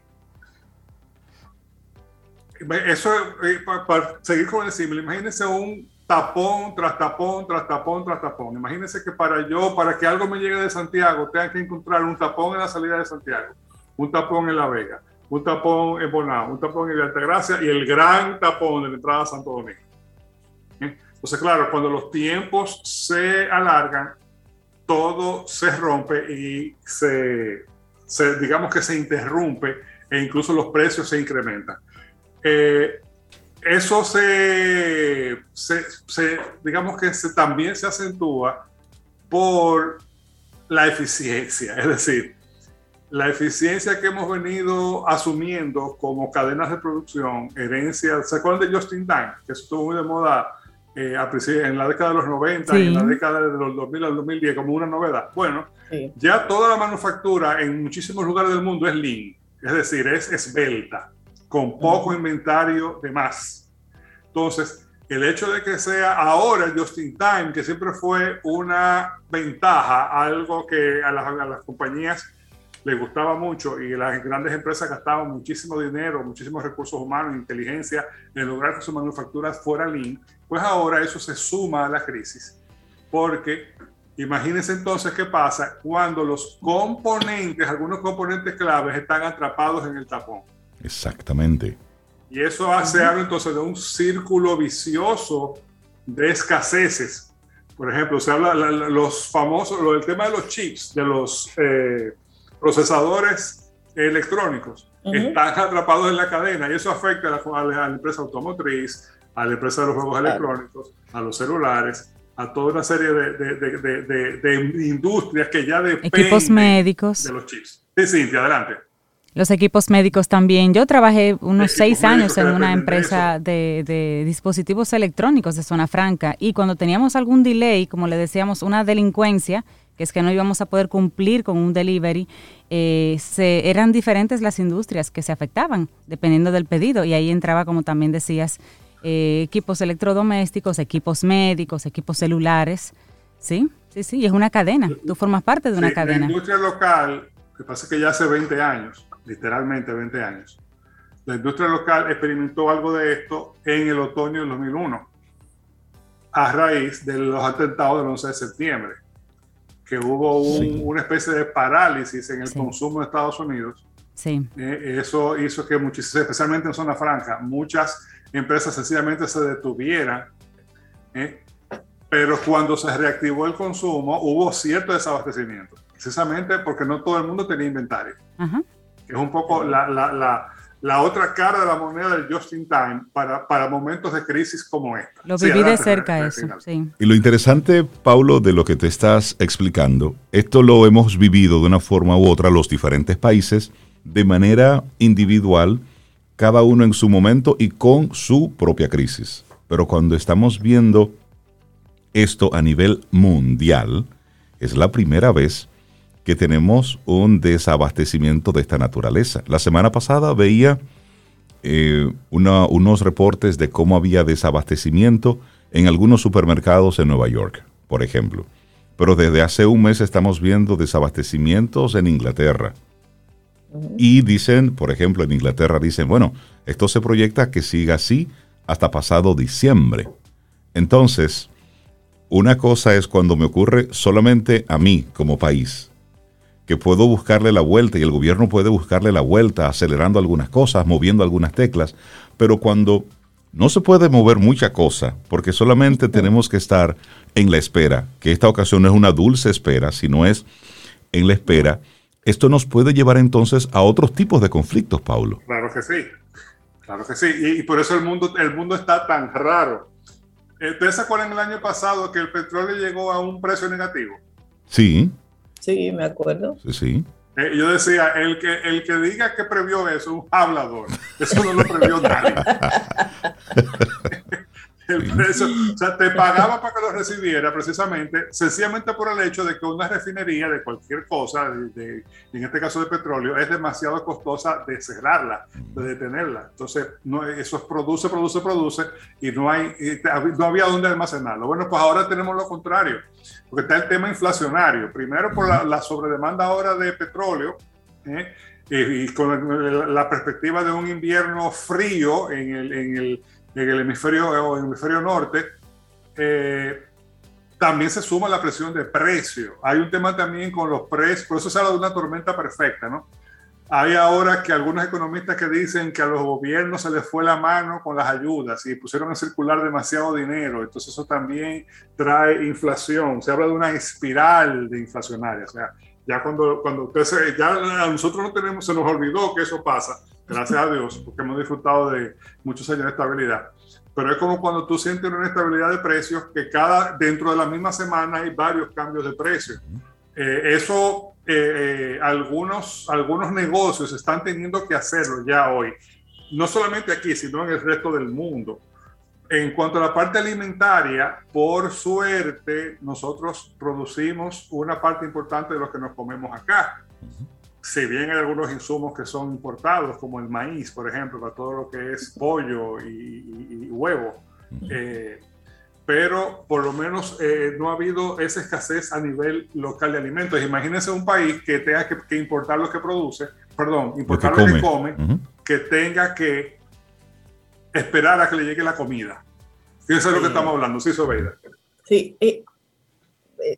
Eso, para, para seguir con el símbolo, imagínense un tapón tras tapón, tras tapón, tras tapón. Imagínense que para yo, para que algo me llegue de Santiago, tenga que encontrar un tapón en la salida de Santiago, un tapón en La Vega, un tapón en Bonao, un tapón en Altagracia y el gran tapón de la entrada a Santo Domingo. ¿Eh? Entonces, claro, cuando los tiempos se alargan, todo se rompe y se, se digamos que se interrumpe e incluso los precios se incrementan. Eh, eso se, se, digamos que se, también se acentúa por la eficiencia, es decir, la eficiencia que hemos venido asumiendo como cadenas de producción, herencia, ¿se acuerdan de Justin Time? Que estuvo muy de moda eh, en la década de los 90 y en la década de los 2000 al 2010 como una novedad. Bueno, ya toda la manufactura en muchísimos lugares del mundo es lean, es decir, es esbelta con poco inventario de más. Entonces, el hecho de que sea ahora just in time, que siempre fue una ventaja, algo que a las, compañías les gustaba mucho y las grandes empresas gastaban muchísimo dinero, muchísimos recursos humanos, inteligencia en lograr que su manufactura fuera lean, pues ahora eso se suma a la crisis. Porque imagínense entonces qué pasa cuando los componentes, algunos componentes claves están atrapados en el tapón. Exactamente. Y eso hace algo entonces de un círculo vicioso de escaseces. Por ejemplo, se habla los famosos, del tema de los chips, de los eh, procesadores electrónicos, están atrapados en la cadena y eso afecta a la, empresa automotriz, a la empresa de los juegos electrónicos, a los celulares, a toda una serie de, de industrias que ya dependen Equipos médicos. de los chips. Sí, Cintia, adelante. Los equipos médicos también. Yo trabajé unos seis años en una empresa de, dispositivos electrónicos de zona franca y cuando teníamos algún delay, como le decíamos, una delincuencia, que es que no íbamos a poder cumplir con un delivery, eh, se, eran diferentes las industrias que se afectaban dependiendo del pedido y ahí entraba, como también decías, eh, equipos electrodomésticos, equipos médicos, equipos celulares. Sí, sí, sí, es una cadena. Tú formas parte de una cadena. La industria local, que pasa que ya hace 20 años, literalmente 20 años. La industria local experimentó algo de esto en el otoño del 2001, a raíz de los atentados del 11 de septiembre, que hubo una especie de parálisis en el consumo de Estados Unidos. Sí. Eh, eso hizo que muchísimas, especialmente en zona franca, muchas empresas sencillamente se detuvieran. Eh, pero cuando se reactivó el consumo, hubo cierto desabastecimiento, precisamente porque no todo el mundo tenía inventario. Ajá es un poco la, la, la, otra cara de la moneda del just in time para, para momentos de crisis como esta. Lo viví de cerca eso, sí. Y lo interesante, Paulo, de lo que te estás explicando, esto lo hemos vivido de una forma u otra los diferentes países de manera individual, cada uno en su momento y con su propia crisis. Pero cuando estamos viendo esto a nivel mundial, es la primera vez que tenemos un desabastecimiento de esta naturaleza. La semana pasada veía eh, unos reportes de cómo había desabastecimiento en algunos supermercados en Nueva York, por ejemplo. Pero desde hace un mes estamos viendo desabastecimientos en Inglaterra. Y dicen, por ejemplo, en Inglaterra dicen, bueno, esto se proyecta que siga así hasta pasado diciembre. Entonces, una cosa es cuando me ocurre solamente a mí como país, que puedo buscarle la vuelta y el gobierno puede buscarle la vuelta acelerando algunas cosas, moviendo algunas teclas, pero cuando no se puede mover mucha cosa, porque solamente tenemos que estar en la espera, que esta ocasión no es una dulce espera, sino es en la espera, esto nos puede llevar entonces a otros tipos de conflictos, Paulo. Claro que sí, claro que sí, y, por eso el mundo, el mundo está tan raro. ¿Ustedes se acuerdan el año pasado que el petróleo llegó a un precio negativo? Sí. Sí, me acuerdo. Sí, sí. Eh, yo decía, el que, el que diga que previó eso es un hablador. Eso no lo previó nadie. el precio, o sea, te pagaba para que lo recibiera precisamente, sencillamente por el hecho de que una refinería de cualquier cosa, de, en este caso de petróleo, es demasiado costosa de cerrarla, de detenerla. Entonces, no, eso produce, produce, produce y no, hay, no había dónde almacenarlo. Bueno, pues ahora tenemos lo contrario, porque está el tema inflacionario. Primero por la, sobredemanda ahora de petróleo. ¿eh? y con la perspectiva de un invierno frío en el, en el en el hemisferio, hemisferio norte, eh, también se suma la presión de precio. Hay un tema también con los precios, por eso se habla de una tormenta perfecta, ¿no? Hay ahora que algunos economistas que dicen que a los gobiernos se les fue la mano con las ayudas y pusieron a circular demasiado dinero, entonces eso también trae inflación. Se habla de una espiral de inflacionaria, o sea, ya cuando, cuando usted ya a nosotros no tenemos, se nos olvidó que eso pasa, gracias a Dios, porque hemos disfrutado de muchos años de estabilidad. Pero es como cuando tú sientes una estabilidad de precios que cada, dentro de la misma semana hay varios cambios de precios. Eh, eso, eh, eh, algunos, algunos negocios están teniendo que hacerlo ya hoy, no solamente aquí, sino en el resto del mundo. En cuanto a la parte alimentaria, por suerte, nosotros producimos una parte importante de lo que nos comemos acá si bien hay algunos insumos que son importados, como el maíz, por ejemplo, para todo lo que es pollo y, huevo, eh, pero por lo menos eh, no ha habido esa escasez a nivel local de alimentos. Imagínense un país que tenga que, importar lo que produce, perdón, importar lo que, come, que tenga que esperar a que le llegue la comida. Eso es lo que estamos hablando, sí, Sobeida. Sí,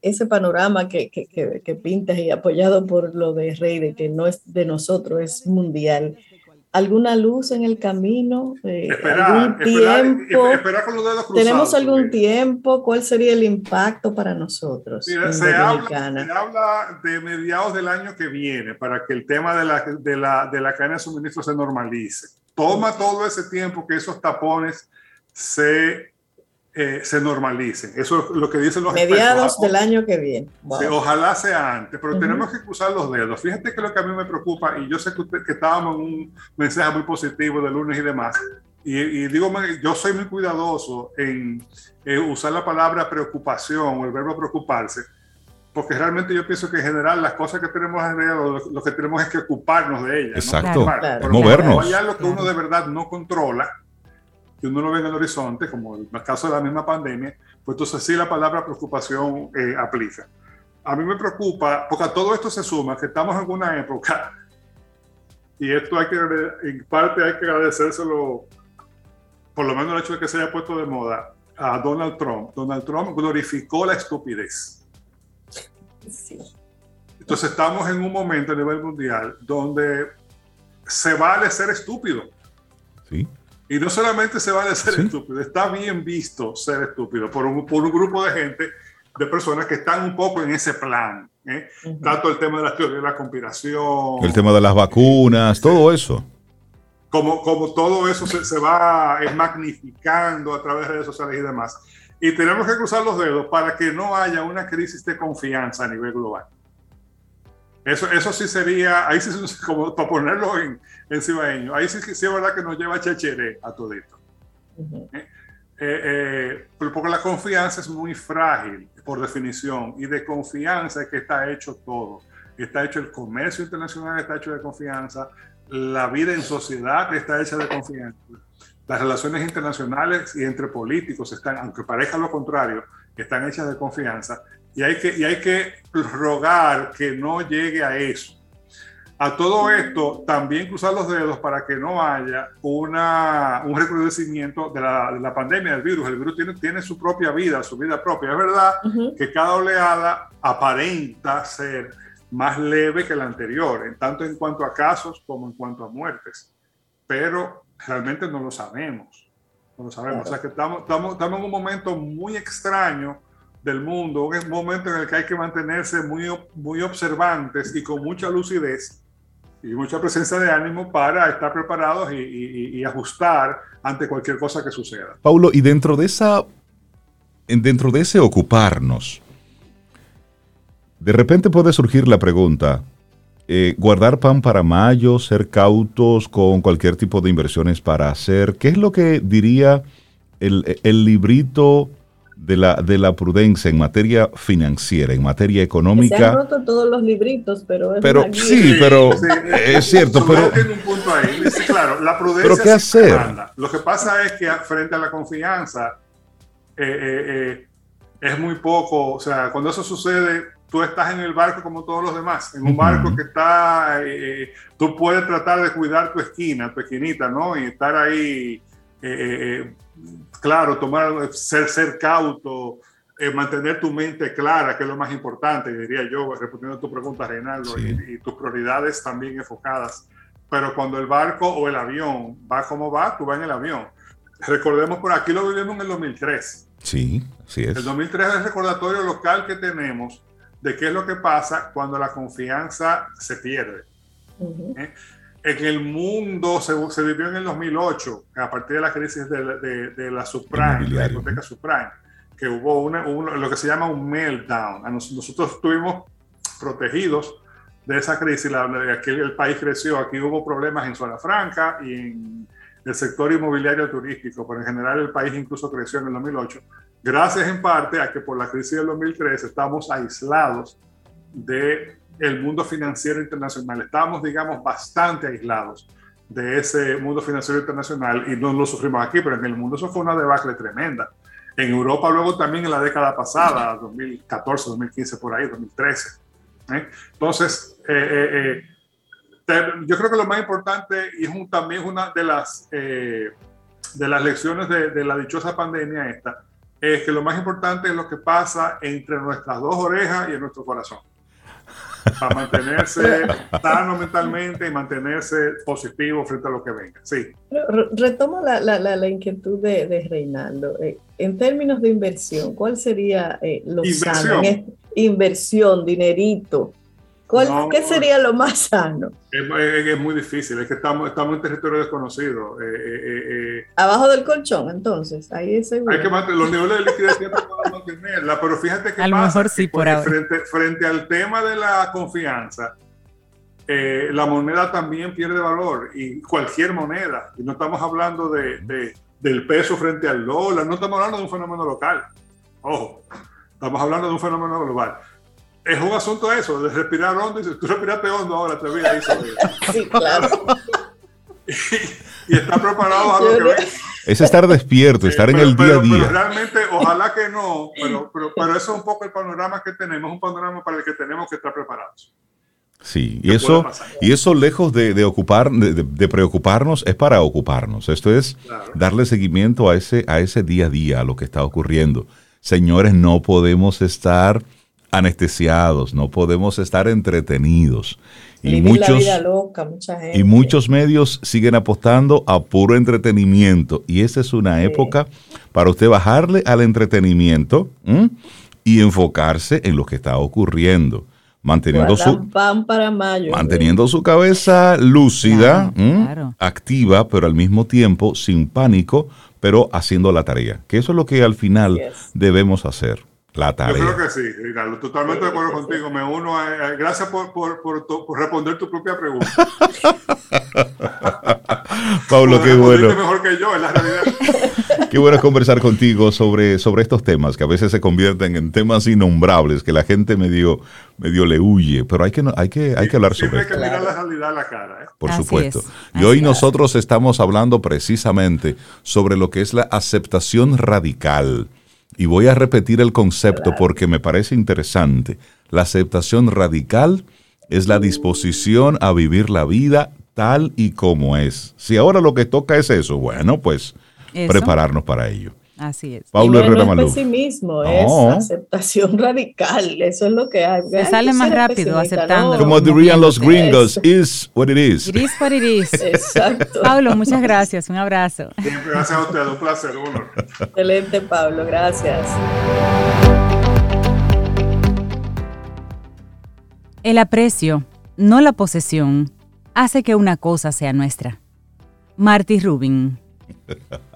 ese panorama que, que, que, pintas y apoyado por lo de Rey, de que no es de nosotros, es mundial. ¿Alguna luz en el camino? Eh, ¿Algún tiempo? con los dedos ¿Tenemos algún tiempo? ¿Cuál sería el impacto para nosotros? se, habla, se, habla, de mediados del año que viene para que el tema de la, de la, de la cadena de suministro se normalice. Toma todo ese tiempo que esos tapones se eh, se normalicen. Eso es lo que dicen los Mediados del año que viene. ojalá sea antes, pero tenemos que cruzar los dedos. Fíjate que lo que a mí me preocupa, y yo sé que, usted, que estábamos en un mensaje muy positivo de lunes y demás, y, digo, yo soy muy cuidadoso en, usar la palabra preocupación o el verbo preocuparse, porque realmente yo pienso que en general las cosas que tenemos alrededor, lo, que tenemos es que ocuparnos de ellas. Exacto, movernos. Hay algo que uno de verdad no controla, que uno lo ve en el horizonte, como en el caso de la misma pandemia, pues entonces sí la palabra preocupación eh, aplica. A mí me preocupa, porque a todo esto se suma que estamos en una época, y esto hay que, en parte hay que agradecérselo, por lo menos el hecho de que se haya puesto de moda, a Donald Trump. Donald Trump glorificó la estupidez. Entonces estamos en un momento a nivel mundial donde se vale ser estúpido. Sí. Y no solamente se vale ser estúpido, está bien visto ser estúpido por un, por un grupo de gente, de personas que están un poco en ese plan. ¿eh? Tanto el tema de la teoría de la conspiración. El tema de las vacunas, todo eso. Como, como todo eso se, se va magnificando a través de redes sociales y demás. Y tenemos que cruzar los dedos para que no haya una crisis de confianza a nivel global. Eso, eso sí sería, ahí sí, como para ponerlo en, en cibaeño, ahí sí, sí es verdad que nos lleva chechere a todo esto. ¿Eh? Eh, eh, porque la confianza es muy frágil, por definición, y de confianza es que está hecho todo. Está hecho el comercio internacional, está hecho de confianza, la vida en sociedad está hecha de confianza. Las relaciones internacionales y entre políticos están, aunque parezca lo contrario, están hechas de confianza y hay que, y hay que rogar que no llegue a eso. A todo esto, también cruzar los dedos para que no haya una, un recrudecimiento de la, de la pandemia del virus. El virus tiene, tiene su propia vida, su vida propia. Es verdad que cada oleada aparenta ser más leve que la anterior, tanto en cuanto a casos como en cuanto a muertes. Pero realmente no lo sabemos. No lo sabemos. O sea que estamos, estamos, estamos en un momento muy extraño del mundo, un momento en el que hay que mantenerse muy, muy observantes y con mucha lucidez y mucha presencia de ánimo para estar preparados y, ajustar ante cualquier cosa que suceda. Paulo, y dentro de esa, dentro de ese ocuparnos, de repente puede surgir la pregunta, eh, guardar pan para mayo, ser cautos con cualquier tipo de inversiones para hacer, ¿qué es lo que diría el, el librito de la, de la prudencia en materia financiera, en materia económica. Se han roto todos los libritos, pero es pero Sí, pero es cierto. Pero un punto ahí. claro, la prudencia. ¿Pero qué hacer? Lo que pasa es que frente a la confianza eh, eh, eh, es muy poco. O sea, cuando eso sucede, tú estás en el barco como todos los demás. En un barco que está. tú puedes tratar de cuidar tu esquina, tu esquinita, ¿no? Y estar ahí claro, tomar, ser, ser cauto, eh, mantener tu mente clara, que es lo más importante, diría yo, respondiendo a tu pregunta, Reinaldo, y, tus prioridades también enfocadas. Pero cuando el barco o el avión va como va, tú vas en el avión. Recordemos por aquí lo vivimos en el 2003. Sí, sí es. El 2003 es el recordatorio local que tenemos de qué es lo que pasa cuando la confianza se pierde en el mundo se, se, vivió en el 2008, a partir de la crisis de, de, la subprime, la hipoteca subprime, que hubo una, lo que se llama un meltdown. Nosotros estuvimos protegidos de esa crisis, la, aquí el país creció, aquí hubo problemas en Zona Franca y en el sector inmobiliario turístico, pero en general el país incluso creció en el 2008, gracias en parte a que por la crisis del 2003 estamos aislados de el mundo financiero internacional. Estábamos, digamos, bastante aislados de ese mundo financiero internacional y no lo sufrimos aquí, pero en el mundo eso fue una debacle tremenda. En Europa luego también en la década pasada, 2014, 2015, por ahí, 2013. ¿eh? Entonces, eh, eh, yo creo que lo más importante y es también una de las, de las lecciones de, de la dichosa pandemia esta, es que lo más importante es lo que pasa entre nuestras dos orejas y en nuestro corazón para mantenerse sano mentalmente y mantenerse positivo frente a lo que venga. Sí. Retomo la, la, la, inquietud de, de Reinaldo. Eh, en términos de inversión, ¿cuál sería eh, lo inversión. sano? Inversión, dinerito. ¿Qué sería lo más sano? Es, muy difícil, es que estamos, estamos en territorio desconocido. Eh, eh, eh, Abajo del colchón, entonces, ahí es seguro. Hay que mantener los niveles de liquidez siempre para mantenerla, pero fíjate que pasa, frente, frente, al tema de la confianza, la moneda también pierde valor, y cualquier moneda, y no estamos hablando de, de, del peso frente al dólar, no estamos hablando de un fenómeno local, ojo, estamos hablando de un fenómeno global es un asunto eso, de respirar hondo. Y tú respiraste hondo ahora, te voy a Sí, claro. y, estar preparado a lo que venga. Es estar despierto, estar en el día a día. Pero realmente, ojalá que no, pero, pero, eso es un poco el panorama que tenemos, un panorama para el que tenemos que estar preparados. Sí, y eso, y eso lejos de, ocupar, de, preocuparnos, es para ocuparnos. Esto es darle seguimiento a ese, a ese día a día, a lo que está ocurriendo. Señores, no podemos estar anestesiados, no podemos estar entretenidos. Y muchos, y muchos medios siguen apostando a puro entretenimiento. Y esa es una época para usted bajarle al entretenimiento y enfocarse en lo que está ocurriendo. Manteniendo su, manteniendo su cabeza lúcida, activa, pero al mismo tiempo sin pánico, pero haciendo la tarea. Que eso es lo que al final debemos hacer. La tarea. Yo creo que sí, Ricardo, totalmente de acuerdo contigo. Me uno a, gracias por, por, por, responder tu propia pregunta. Pablo, qué bueno. mejor que yo, en la realidad. Qué bueno conversar contigo sobre, sobre estos temas que a veces se convierten en temas innombrables, que la gente medio, medio le huye, pero hay que, hay que, hay que hablar sobre esto. Hay que mirar la realidad a la cara. ¿eh? Por supuesto. Y hoy nosotros estamos hablando precisamente sobre lo que es la aceptación radical y voy a repetir el concepto porque me parece interesante. La aceptación radical es la disposición a vivir la vida tal y como es. Si ahora lo que toca es eso, bueno, pues prepararnos para ello. Así es. Pablo Herrera no es pesimismo, es aceptación radical. Eso es lo que hay. Se sale más rápido aceptando. Como dirían los gringos, is what it is. It is what it is. Exacto. Pablo, muchas gracias. Un abrazo. Siempre gracias a usted. Un placer. Un Excelente, Pablo. Gracias. El aprecio, no la posesión, hace que una cosa sea nuestra. Marty Rubin.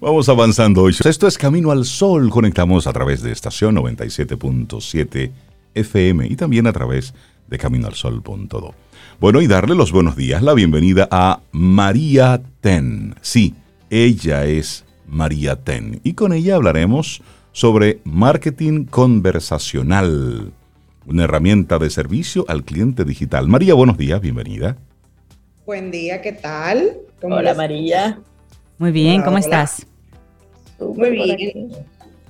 Vamos avanzando hoy. Esto es Camino al Sol. Conectamos a través de estación 97.7 FM y también a través de caminoalsol.do. Bueno, y darle los buenos días, la bienvenida a María Ten. Sí, ella es María Ten. Y con ella hablaremos sobre marketing conversacional, una herramienta de servicio al cliente digital. María, buenos días, bienvenida. Buen día, ¿qué tal? Hola María. Muy bien, ¿cómo estás? Muy bien.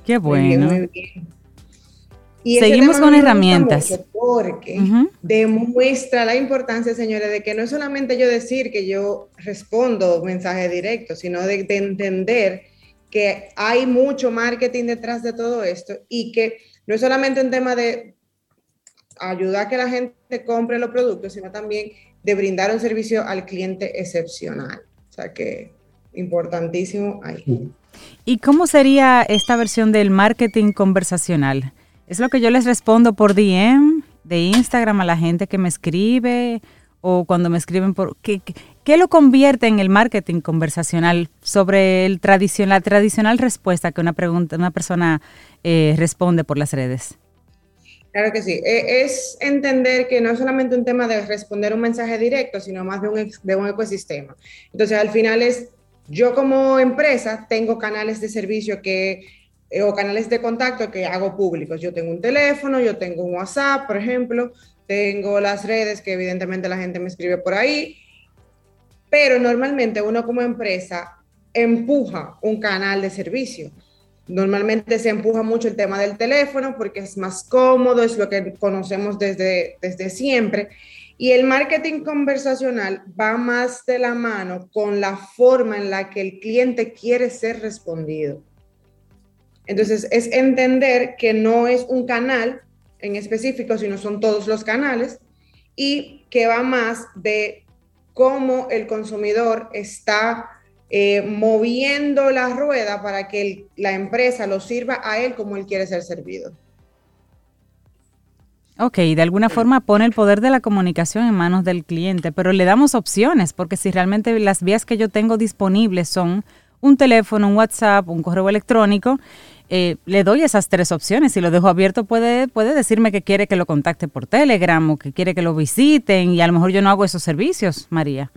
Qué bueno. Muy bien, Y Seguimos con herramientas. Porque demuestra la importancia, señores, de que no es solamente yo decir que yo respondo mensaje directo, sino de, de entender que hay mucho marketing detrás de todo esto y que no es solamente un tema de ayudar a que la gente compre los productos, sino también de brindar un servicio al cliente excepcional. O sea que importantísimo ahí. ¿Y cómo sería esta versión del marketing conversacional? ¿Es lo que yo les respondo por DM de Instagram a la gente que me escribe o cuando me escriben por... ¿Qué, qué, lo convierte en el marketing conversacional sobre el tradicional, la tradicional respuesta que una, pregunta, una persona eh, responde por las redes? Claro que sí. E, es entender que no es solamente un tema de responder un mensaje directo, sino más de un, de un ecosistema. Entonces, al final es yo como empresa tengo canales de servicio que, eh, o canales de contacto que hago públicos. Yo tengo un teléfono, yo tengo un WhatsApp, por ejemplo, tengo las redes que evidentemente la gente me escribe por ahí, pero normalmente uno como empresa empuja un canal de servicio. Normalmente se empuja mucho el tema del teléfono porque es más cómodo, es lo que conocemos desde, desde siempre. Y el marketing conversacional va más de la mano con la forma en la que el cliente quiere ser respondido. Entonces, es entender que no es un canal en específico, sino son todos los canales y que va más de cómo el consumidor está eh, moviendo la rueda para que la empresa lo sirva a él como él quiere ser servido. Ok, de alguna forma pone el poder de la comunicación en manos del cliente, pero le damos opciones, porque si realmente las vías que yo tengo disponibles son un teléfono, un WhatsApp, un correo electrónico, eh, le doy esas tres opciones. Si lo dejo abierto, puede, puede decirme que quiere que lo contacte por Telegram o que quiere que lo visiten y a lo mejor yo no hago esos servicios, María.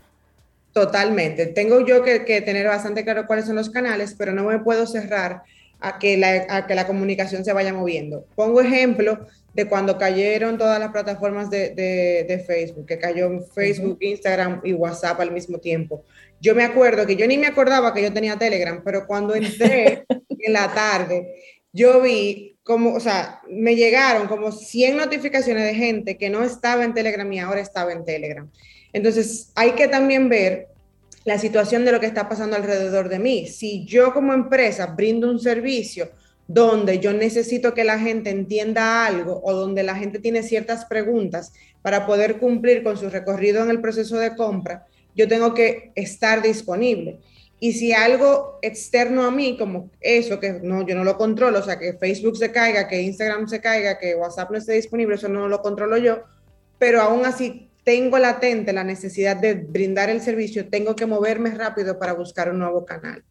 Totalmente. Tengo yo que, que tener bastante claro cuáles son los canales, pero no me puedo cerrar a que, la, a que la comunicación se vaya moviendo. Pongo ejemplo de cuando cayeron todas las plataformas de, de, Facebook, que cayó Facebook, Instagram y WhatsApp al mismo tiempo. Yo me acuerdo que yo ni me acordaba que yo tenía Telegram, pero cuando entré en la tarde, yo vi como, o sea, me llegaron como 100 notificaciones de gente que no estaba en Telegram y ahora estaba en Telegram. Entonces, hay que también ver la situación de lo que está pasando alrededor de mí. Si yo como empresa brindo un servicio donde yo necesito que la gente entienda algo o donde la gente tiene ciertas preguntas para poder cumplir con su recorrido en el proceso de compra, yo tengo que estar disponible. Y si algo externo a mí, como eso, que no, yo no lo controlo, o sea, que Facebook se caiga, que Instagram se caiga, que WhatsApp no esté disponible, eso no lo controlo yo, pero aún así tengo latente la necesidad de brindar el servicio, tengo que moverme rápido para buscar un nuevo canal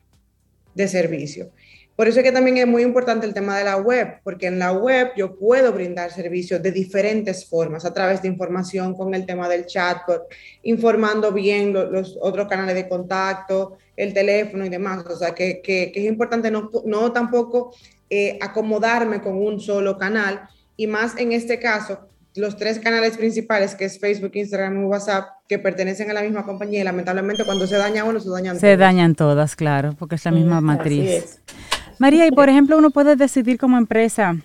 de servicio. Por eso es que también es muy importante el tema de la web, porque en la web yo puedo brindar servicios de diferentes formas, a través de información con el tema del chatbot, informando bien los, otros canales de contacto, el teléfono y demás. O sea, que, que, es importante no, no tampoco eh, acomodarme con un solo canal, y más en este caso, los tres canales principales, que es Facebook, Instagram y WhatsApp, que pertenecen a la misma compañía y lamentablemente cuando se daña uno, se dañan Se dañan todas, claro, porque es la misma matriz. María, y por ejemplo, uno puede decidir como empresa,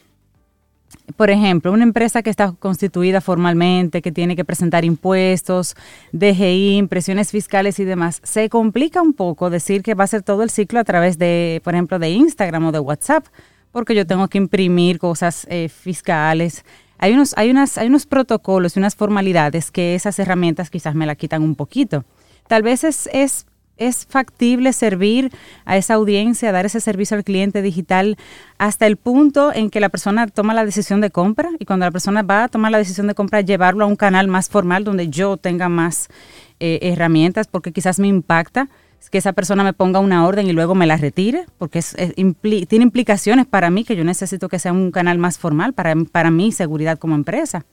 por ejemplo, una empresa que está constituida formalmente, que tiene que presentar impuestos, DGI, impresiones fiscales y demás, se complica un poco decir que va a ser todo el ciclo a través de, por ejemplo, de Instagram o de WhatsApp, porque yo tengo que imprimir cosas eh, fiscales hay unos, hay, unas, hay unos protocolos y unas formalidades que esas herramientas quizás me la quitan un poquito. Tal vez es, es, es factible servir a esa audiencia, dar ese servicio al cliente digital hasta el punto en que la persona toma la decisión de compra y cuando la persona va a tomar la decisión de compra, llevarlo a un canal más formal donde yo tenga más eh, herramientas porque quizás me impacta que esa persona me ponga una orden y luego me la retire, porque tiene implicaciones para mí que yo necesito que sea un canal más formal para, para mi seguridad como empresa.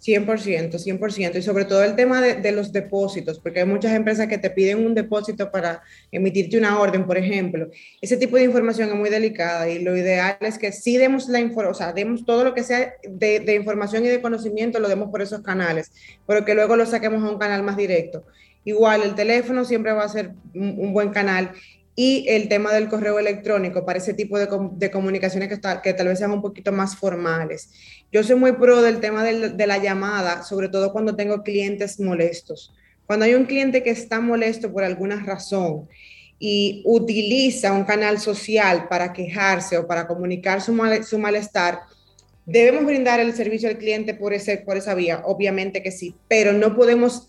100%, 100%. Y sobre todo el tema de, los depósitos, porque hay muchas empresas que te piden un depósito para emitirte una orden, por ejemplo. Ese tipo de información es muy delicada y lo ideal es que sí demos la o sea, demos todo lo que sea de, información y de conocimiento, lo demos por esos canales, pero que luego lo saquemos a un canal más directo. Igual, el teléfono siempre va a ser un buen canal y el tema del correo electrónico para ese tipo de, comunicaciones que, que, tal vez sean un poquito más formales. Yo soy muy pro del tema de la llamada, sobre todo cuando tengo clientes molestos. Cuando hay un cliente que está molesto por alguna razón y utiliza un canal social para quejarse o para comunicar su, su malestar, debemos brindar el servicio al cliente por, ese, por esa vía, obviamente que sí, pero no podemos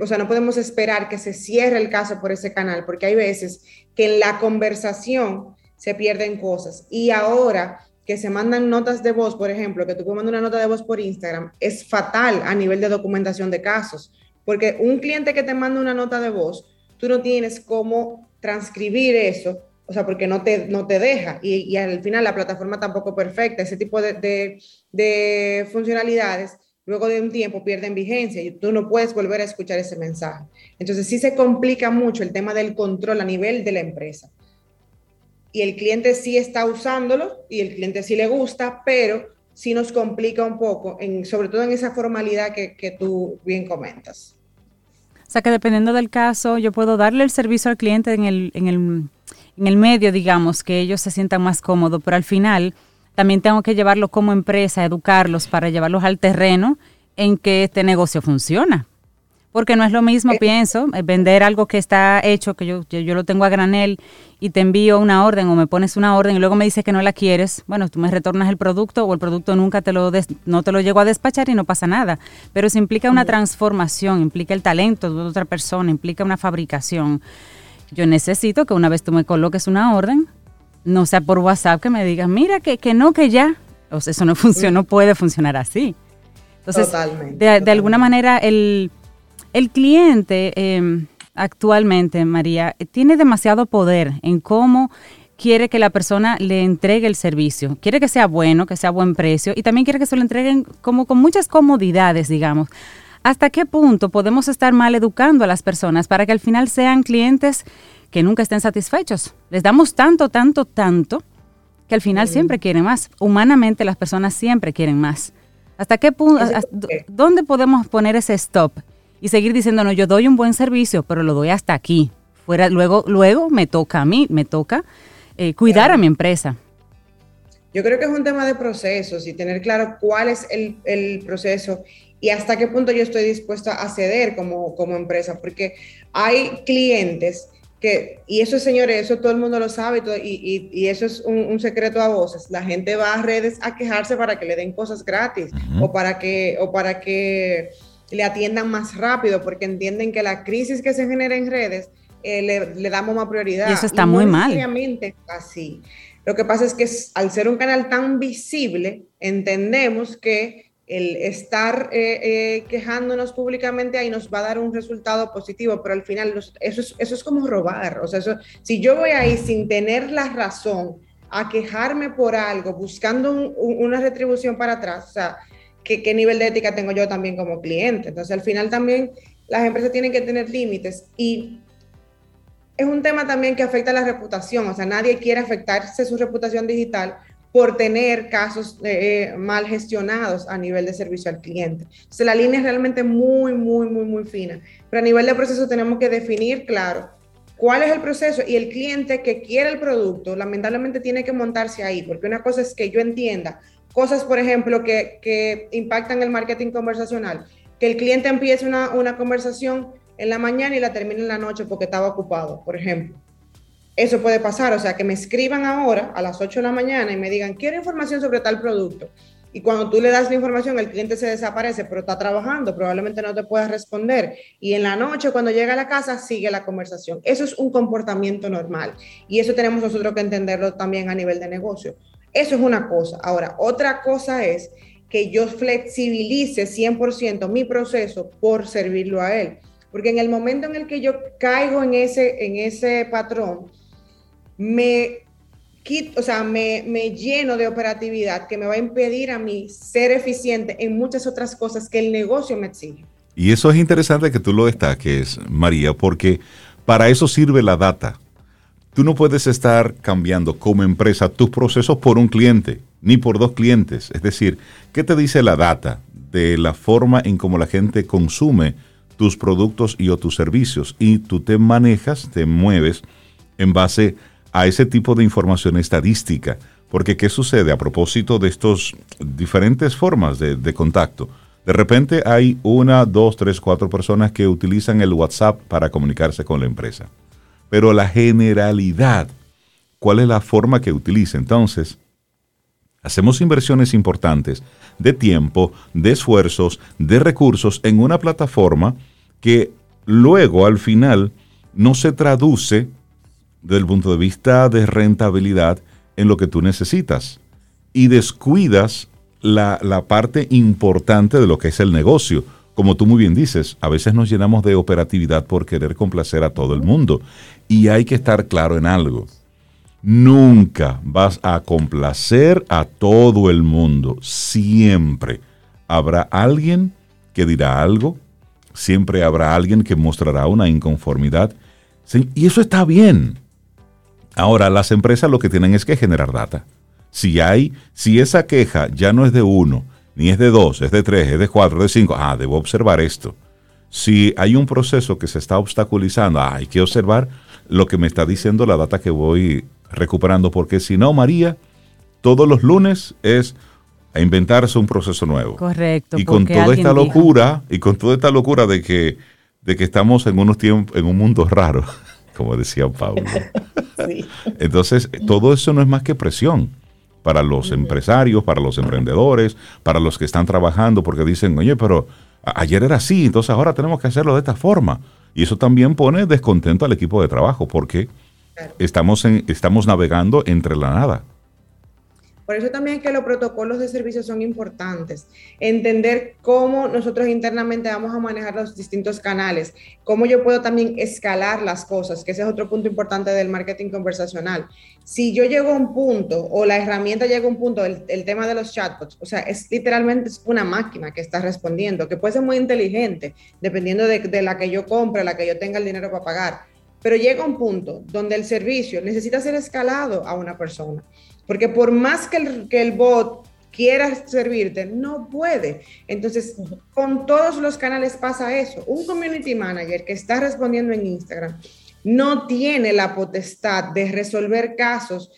o sea, no podemos esperar que se cierre el caso por ese canal, porque hay veces que en la conversación se pierden cosas. Y ahora que se mandan notas de voz, por ejemplo, que tú puedes mandar una nota de voz por Instagram, es fatal a nivel de documentación de casos, porque un cliente que te manda una nota de voz, tú no tienes cómo transcribir eso, o sea, porque no te, no te deja. Y, al final la plataforma tampoco perfecta. Ese tipo de, de funcionalidades luego de un tiempo pierden vigencia y tú no puedes volver a escuchar ese mensaje. Entonces sí se complica mucho el tema del control a nivel de la empresa. Y el cliente sí está usándolo y el cliente sí le gusta, pero sí nos complica un poco, en, sobre todo en esa formalidad que, que tú bien comentas. O sea que dependiendo del caso, yo puedo darle el servicio al cliente en el, en el, en el medio, digamos, que ellos se sientan más cómodos, pero al final también tengo que llevarlo como empresa, educarlos para llevarlos al terreno en que este negocio funciona. Porque no es lo mismo, eh, pienso, eh, vender algo que está hecho, que yo, yo, lo tengo a granel y te envío una orden o me pones una orden y luego me dices que no la quieres. Bueno, tú me retornas el producto o el producto nunca te lo no te lo llego a despachar y no pasa nada. Pero si implica una transformación, implica el talento de otra persona, implica una fabricación. Yo necesito que una vez tú me coloques una orden, no sea por WhatsApp que me digan, mira que, que no, que ya. O sea, eso no funciona, no puede funcionar así. Entonces, de, alguna manera, el, cliente em, actualmente, María, tiene demasiado poder en cómo quiere que la persona le entregue el servicio. Quiere que sea bueno, que sea buen precio y también quiere que se lo entreguen como con muchas comodidades, digamos. ¿Hasta qué punto podemos estar mal educando a las personas para que al final sean clientes que nunca estén satisfechos. Les damos tanto, tanto, tanto, que al final siempre quieren más. Humanamente las personas siempre quieren más. ¿Hasta qué punto, dónde podemos poner ese stop y seguir diciendo, no, yo doy un buen servicio, pero lo doy hasta aquí? Fuera, luego, luego me toca a mí, me toca eh, cuidar a mi empresa. Yo creo que es un tema de procesos y tener claro cuál es el, el proceso y hasta qué punto yo estoy dispuesta a ceder como, como empresa, porque hay clientes que, y eso, señores, eso todo el mundo lo sabe y, y, eso es un, secreto a voces. La gente va a redes a quejarse para que le den cosas gratis o, para que, o para que le atiendan más rápido, porque entienden que la crisis que se genera en redes eh, le, damos más prioridad. Y eso está muy mal. Así. Lo que pasa es que al ser un canal tan visible, entendemos que el estar eh, eh, quejándonos públicamente ahí nos va a dar un resultado positivo, pero al final eso, es, eso es como robar. O sea, si yo voy ahí sin tener la razón a quejarme por algo, buscando una retribución para atrás, ¿qué, ¿qué nivel de ética tengo yo también como cliente? Entonces, al final también las empresas tienen que tener límites y es un tema también que afecta a la reputación, o sea, nadie quiere afectarse su reputación digital por tener casos eh, eh, mal gestionados a nivel de servicio al cliente. Entonces, la línea es realmente muy, muy, muy, muy fina. Pero a nivel de proceso tenemos que definir, claro, cuál es el proceso y el cliente que quiere el producto, lamentablemente tiene que montarse ahí, porque una cosa es que yo entienda cosas, por ejemplo, que, que impactan el marketing conversacional, que el cliente empiece una, una conversación en la mañana y la termine en la noche porque estaba ocupado, por ejemplo eso puede pasar, o sea, que me escriban ahora a las 8 de la mañana y me digan, quiero información sobre tal producto. Y cuando tú le das la información, el cliente se desaparece, pero está trabajando, probablemente no te pueda responder. Y en la noche, cuando llega a la casa, sigue la conversación. Eso es un comportamiento normal. Y eso tenemos nosotros que entenderlo también a nivel de negocio. Eso es una cosa. Ahora, otra cosa es que yo flexibilice 100% mi proceso por servirlo a él. Porque en el momento en el que yo caigo en ese, en ese patrón, me o sea, me, me, lleno de operatividad que me va a impedir a mí ser eficiente en muchas otras cosas que el negocio me exige. Y eso es interesante que tú lo destaques, María, porque para eso sirve la data. Tú no puedes estar cambiando como empresa tus procesos por un cliente, ni por dos clientes. Es decir, ¿qué te dice la data de la forma en cómo la gente consume tus productos y o tus servicios? Y tú te manejas, te mueves en base a ese tipo de información estadística. Porque ¿qué sucede a propósito de estas diferentes formas de, de contacto? De repente hay una, dos, tres, cuatro personas que utilizan el WhatsApp para comunicarse con la empresa pero la generalidad, ¿cuál es la forma que utiliza? Entonces, hacemos inversiones importantes de tiempo, de esfuerzos, de recursos en una plataforma que luego al final no se traduce desde el punto de vista de rentabilidad en lo que tú necesitas y descuidas la, la parte importante de lo que es el negocio como tú muy bien dices, a veces nos llenamos de operatividad por querer complacer a todo el mundo. Y hay que estar claro en algo. Nunca vas a complacer a todo el mundo. Siempre habrá alguien que dirá algo. Siempre habrá alguien que mostrará una inconformidad. Y eso está bien. Ahora, las empresas lo que tienen es que generar data. Si hay, si esa queja ya no es de uno, ni es de dos, es de tres, es de cuatro, es de cinco. Ah, debo observar esto. Si hay un proceso que se está obstaculizando, ah, hay que observar lo que me está diciendo la data que voy recuperando, porque si no, María, todos los lunes es a inventarse un proceso nuevo. Correcto. Y con toda esta locura, y con toda esta locura de que, de que estamos en unos tiempos, en un mundo raro, como decía Pablo. Entonces, todo eso no es más que presión para los empresarios, para los emprendedores, para los que están trabajando, porque dicen, oye, pero ayer era así, entonces ahora tenemos que hacerlo de esta forma. Y eso también pone descontento al equipo de trabajo, porque estamos, en, estamos navegando entre la nada. Por eso también es que los protocolos de servicio son importantes. Entender cómo nosotros internamente vamos a manejar los distintos canales, cómo yo puedo también escalar las cosas, que ese es otro punto importante del marketing conversacional. Si yo llego a un punto o la herramienta llega a un punto, el, tema de los chatbots, o sea, es literalmente una máquina que está respondiendo, que puede ser muy inteligente, dependiendo de, de la que yo compre, la que yo tenga el dinero para pagar. Pero llega un punto donde el servicio necesita ser escalado a una persona. Porque por más que el, que el bot quiera servirte, no puede. Entonces, con todos los canales pasa eso. Un community manager que está respondiendo en Instagram no tiene la potestad de resolver casos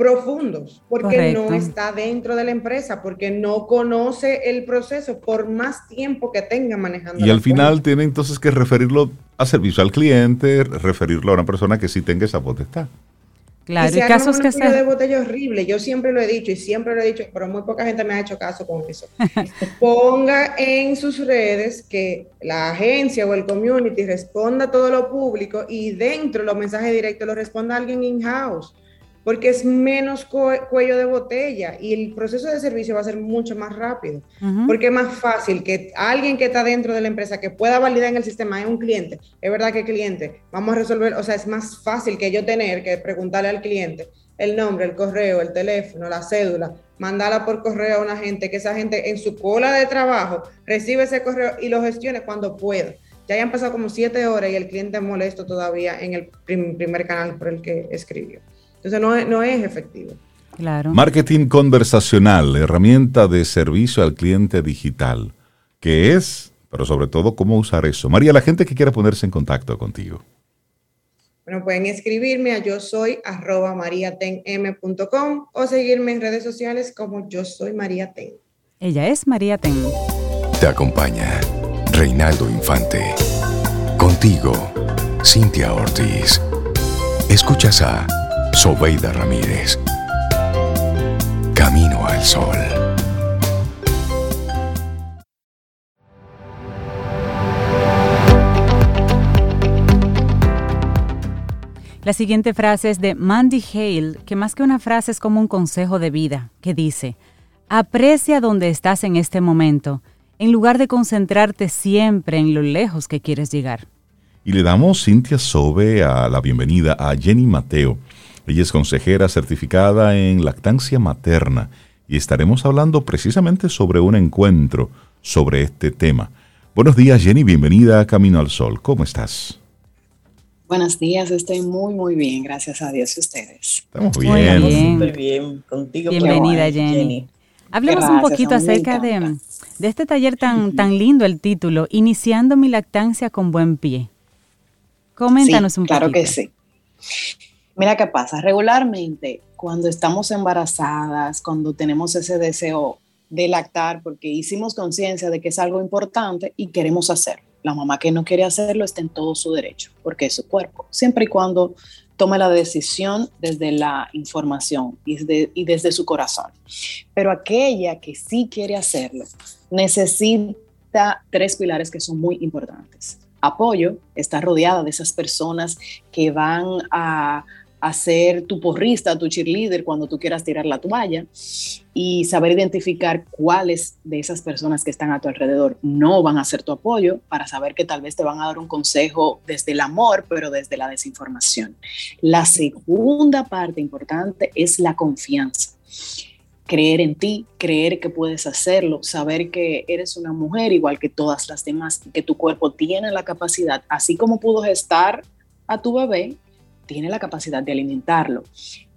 profundos, porque no está dentro de la empresa, porque no conoce el proceso por más tiempo que tenga manejando. Y al final tiene entonces que referirlo a servicio al cliente, referirlo a una persona que sí tenga esa potestad. Claro, y, casos que se... de botella horrible, yo siempre lo he dicho y siempre lo he dicho, pero muy poca gente me ha hecho caso con eso. Ponga en sus redes que la agencia o el community responda todo lo público y dentro los mensajes directos los responda alguien in-house porque es menos cuello de botella y el proceso de servicio va a ser mucho más rápido, porque es más fácil que alguien que está dentro de la empresa que pueda validar en el sistema es un cliente, es verdad que cliente, vamos a resolver, o sea, es más fácil que yo tener que preguntarle al cliente el nombre, el correo, el teléfono, la cédula, mandarla por correo a una gente, que esa gente en su cola de trabajo recibe ese correo y lo gestione cuando pueda. Ya hayan pasado como siete horas y el cliente molesto todavía en el primer canal por el que escribió. Entonces no, es efectivo. Claro. Marketing conversacional, herramienta de servicio al cliente digital. ¿Qué es? Pero sobre todo, ¿cómo usar eso? María, la gente que quiera ponerse en contacto contigo. Bueno, pueden escribirme a yo soy arroba mariatenm.com o seguirme en redes sociales como yo soy María Ten. Ella es María Ten. Te acompaña Reinaldo Infante. Contigo, Cintia Ortiz. Escuchas a Sobeida Ramírez. Camino al Sol. La siguiente frase es de Mandy Hale, que más que una frase es como un consejo de vida, que dice, aprecia donde estás en este momento, en lugar de concentrarte siempre en lo lejos que quieres llegar. Y le damos, Cintia Sobe, a la bienvenida a Jenny Mateo Ella es consejera certificada en lactancia materna y estaremos hablando precisamente sobre un encuentro sobre este tema. Buenos días Jenny, bienvenida a Camino al Sol. ¿Cómo estás? Buenos días, estoy muy, muy bien, gracias a Dios y ustedes. Estamos bien. Muy bien. Contigo. Bienvenida Jenny. Hablemos un poquito acerca de, de, este taller tan, tan lindo, el título, Iniciando mi lactancia con buen pie. Coméntanos un poquito. Claro que sí. Mira qué pasa, regularmente cuando estamos embarazadas, cuando tenemos ese deseo de lactar, porque hicimos conciencia de que es algo importante y queremos hacerlo. La mamá que no quiere hacerlo está en todo su derecho, porque es su cuerpo, siempre y cuando tome la decisión desde la información y desde, y desde su corazón. Pero aquella que sí quiere hacerlo necesita tres pilares que son muy importantes. Apoyo, está rodeada de esas personas que van a a ser tu porrista, tu cheerleader cuando tú quieras tirar la toalla y saber identificar cuáles de esas personas que están a tu alrededor no van a ser tu apoyo para saber que tal vez te van a dar un consejo desde el amor, pero desde la desinformación. La segunda parte importante es la confianza. Creer en ti, creer que puedes hacerlo, saber que eres una mujer igual que todas las demás, que tu cuerpo tiene la capacidad, así como pudo gestar a tu bebé, tiene la capacidad de alimentarlo.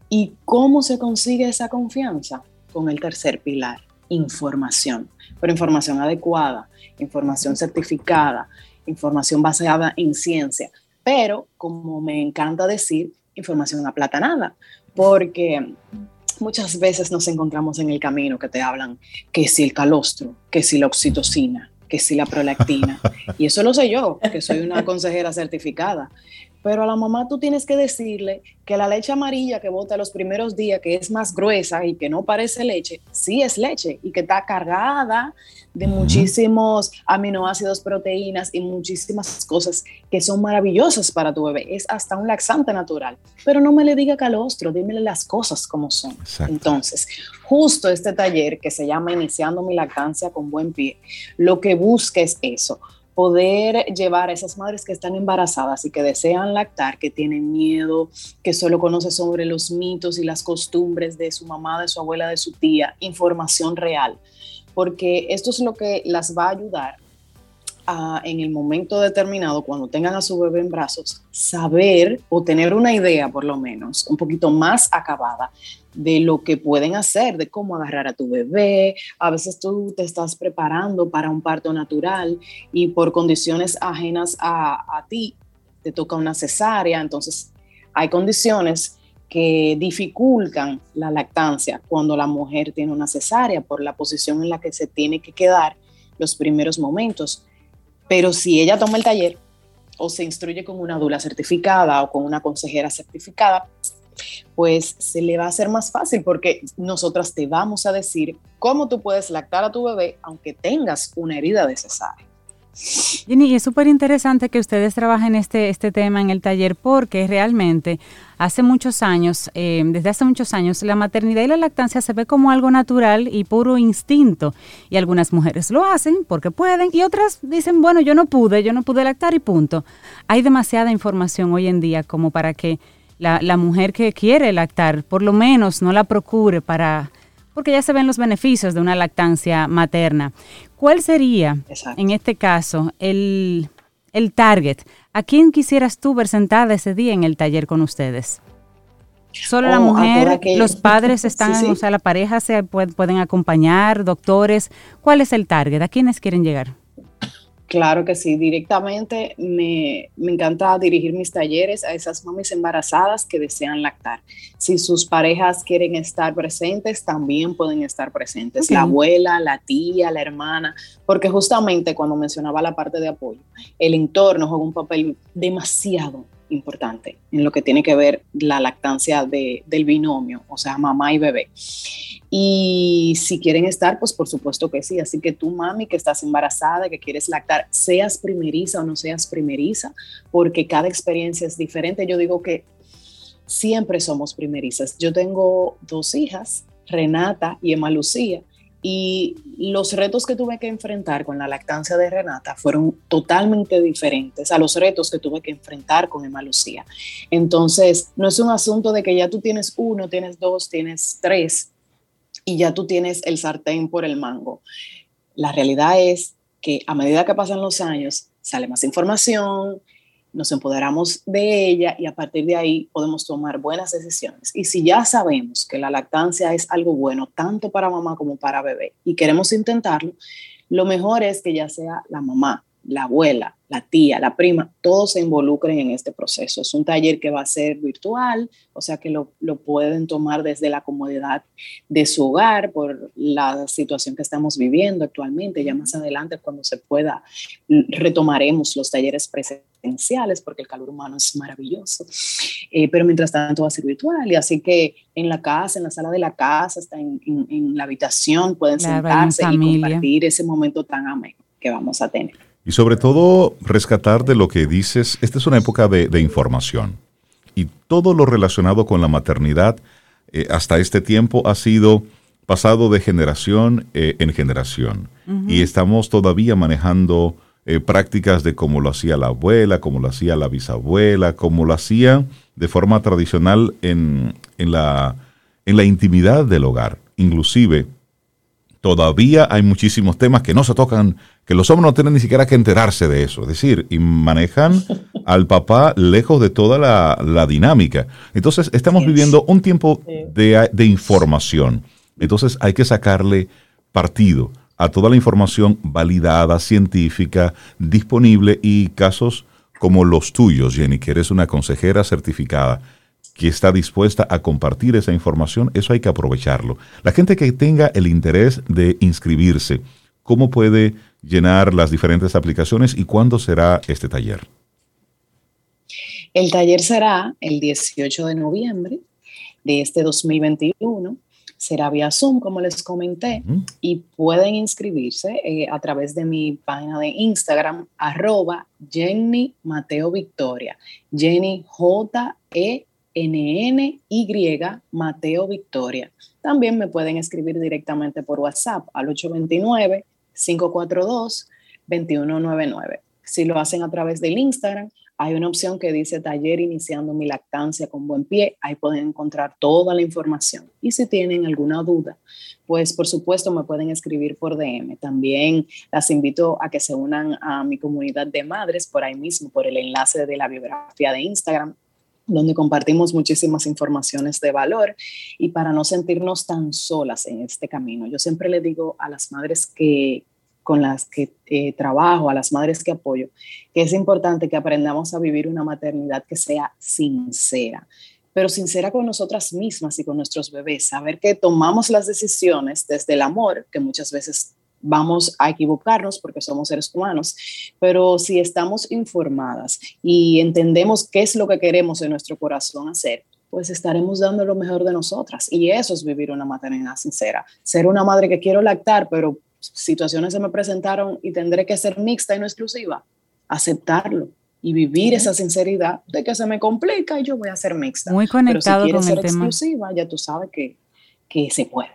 ¿Y cómo se consigue esa confianza? Con el tercer pilar, información, pero información adecuada, información certificada, información basada en ciencia, pero como me encanta decir, información aplatanada, porque muchas veces nos encontramos en el camino que te hablan que si el calostro, que si la oxitocina, que si la prolactina, y eso lo sé yo, que soy una consejera certificada, pero a la mamá tú tienes que decirle que la leche amarilla que bota los primeros días, que es más gruesa y que no parece leche, sí es leche y que está cargada de muchísimos aminoácidos, proteínas y muchísimas cosas que son maravillosas para tu bebé. Es hasta un laxante natural. Pero no me le diga calostro, dímele las cosas como son. Entonces, justo este taller que se llama Iniciando mi lactancia con buen pie, lo que busca es eso poder llevar a esas madres que están embarazadas y que desean lactar, que tienen miedo, que solo conocen sobre los mitos y las costumbres de su mamá, de su abuela, de su tía, información real, porque esto es lo que las va a ayudar a, en el momento determinado, cuando tengan a su bebé en brazos, saber o tener una idea por lo menos un poquito más acabada de lo que pueden hacer, de cómo agarrar a tu bebé. A veces tú te estás preparando para un parto natural y por condiciones ajenas a, a ti te toca una cesárea. Entonces, hay condiciones que dificultan la lactancia cuando la mujer tiene una cesárea por la posición en la que se tiene que quedar los primeros momentos. Pero si ella toma el taller o se instruye con una dula certificada o con una consejera certificada, pues se le va a hacer más fácil porque nosotras te vamos a decir cómo tú puedes lactar a tu bebé aunque tengas una herida de cesárea. Jenny, es súper interesante que ustedes trabajen este, este tema en el taller porque realmente hace muchos años, eh, desde hace muchos años, la maternidad y la lactancia se ve como algo natural y puro instinto. Y algunas mujeres lo hacen porque pueden y otras dicen, bueno, yo no pude, yo no pude lactar y punto. Hay demasiada información hoy en día como para que la, mujer que quiere lactar, por lo menos no la procure para, porque ya se ven los beneficios de una lactancia materna. ¿Cuál sería, en este caso, el, target? ¿A quién quisieras tú ver sentada ese día en el taller con ustedes? Solo la oh, mujer, los padres están, o sea, la pareja se pueden acompañar, doctores. ¿Cuál es el target? ¿A quiénes quieren llegar? Claro que sí, directamente me, encanta dirigir mis talleres a esas mamis embarazadas que desean lactar. Si sus parejas quieren estar presentes, también pueden estar presentes. La abuela, la tía, la hermana, porque justamente cuando mencionaba la parte de apoyo, el entorno juega un papel demasiado importante en lo que tiene que ver la lactancia del binomio, o sea, mamá y bebé. Y si quieren estar, pues por supuesto que sí. Así que tú, mami, que estás embarazada, que quieres lactar, seas primeriza o no seas primeriza, porque cada experiencia es diferente. Yo digo que siempre somos primerizas. Yo tengo dos hijas, Renata y Emma Lucía, Y los retos que tuve que enfrentar con la lactancia de Renata fueron totalmente diferentes a los retos que tuve que enfrentar con Emma Lucía. Entonces, no es un asunto de que ya tú tienes uno, tienes dos, tienes tres y ya tú tienes el sartén por el mango. La realidad es que a medida que pasan los años, sale más información, nos empoderamos de ella y a partir de ahí podemos tomar buenas decisiones. Y si ya sabemos que la lactancia es algo bueno tanto para mamá como para bebé y queremos intentarlo, lo mejor es que ya sea la mamá, la abuela, la tía, la prima, todos se involucren en este proceso. Es un taller que va a ser virtual, o sea que lo, pueden tomar desde la comodidad de su hogar por la situación que estamos viviendo actualmente. Ya más adelante, cuando se pueda, retomaremos los talleres presenciales porque el calor humano es maravilloso. Eh, pero mientras tanto va a ser virtual y así que en la casa, en la sala de la casa, hasta en, la habitación, pueden sentarse y compartir ese momento tan ameno que vamos a tener. Y sobre todo, rescatar de lo que dices, esta es una época de, información. Y todo lo relacionado con la maternidad eh, hasta este tiempo ha sido pasado de generación eh, en generación. Y estamos todavía manejando eh, prácticas de cómo lo hacía la abuela, cómo lo hacía la bisabuela, cómo lo hacía de forma tradicional en, en, la, en la intimidad del hogar. Inclusive, todavía hay muchísimos temas que no se tocan, que los hombres no tienen ni siquiera que enterarse de eso. Es decir, y manejan al papá lejos de toda la, dinámica. Entonces, estamos viviendo un tiempo de, de, información. Entonces, hay que sacarle partido a toda la información validada, científica, disponible y casos como los tuyos, Jenny, que eres una consejera certificada que está dispuesta a compartir esa información, eso hay que aprovecharlo. La gente que tenga el interés de inscribirse, ¿cómo puede llenar las diferentes aplicaciones y cuándo será este taller? El taller será el 18 de noviembre de este 2021. Será vía Zoom, como les comenté, y pueden inscribirse eh, a través de mi página de Instagram, arroba Jenny Mateo Victoria. Jenny J-E NNY Mateo Victoria. También me pueden escribir directamente por WhatsApp al 829-542-2199. Si lo hacen a través del Instagram, hay una opción que dice taller iniciando mi lactancia con buen pie. Ahí pueden encontrar toda la información. Y si tienen alguna duda, pues por supuesto me pueden escribir por DM. También las invito a que se unan a mi comunidad de madres por ahí mismo, por el enlace de la biografía de Instagram donde compartimos muchísimas informaciones de valor y para no sentirnos tan solas en este camino. Yo siempre le digo a las madres que con las que eh, trabajo, a las madres que apoyo, que es importante que aprendamos a vivir una maternidad que sea sincera, pero sincera con nosotras mismas y con nuestros bebés, saber que tomamos las decisiones desde el amor, que muchas veces vamos a equivocarnos porque somos seres humanos, pero si estamos informadas y entendemos qué es lo que queremos en nuestro corazón hacer, pues estaremos dando lo mejor de nosotras. Y eso es vivir una maternidad sincera. Ser una madre que quiero lactar, pero situaciones se me presentaron y tendré que ser mixta y no exclusiva. Aceptarlo y vivir esa sinceridad de que se me complica y yo voy a ser mixta. Muy conectado pero si ser el tema. exclusiva, ya tú sabes que, que se puede.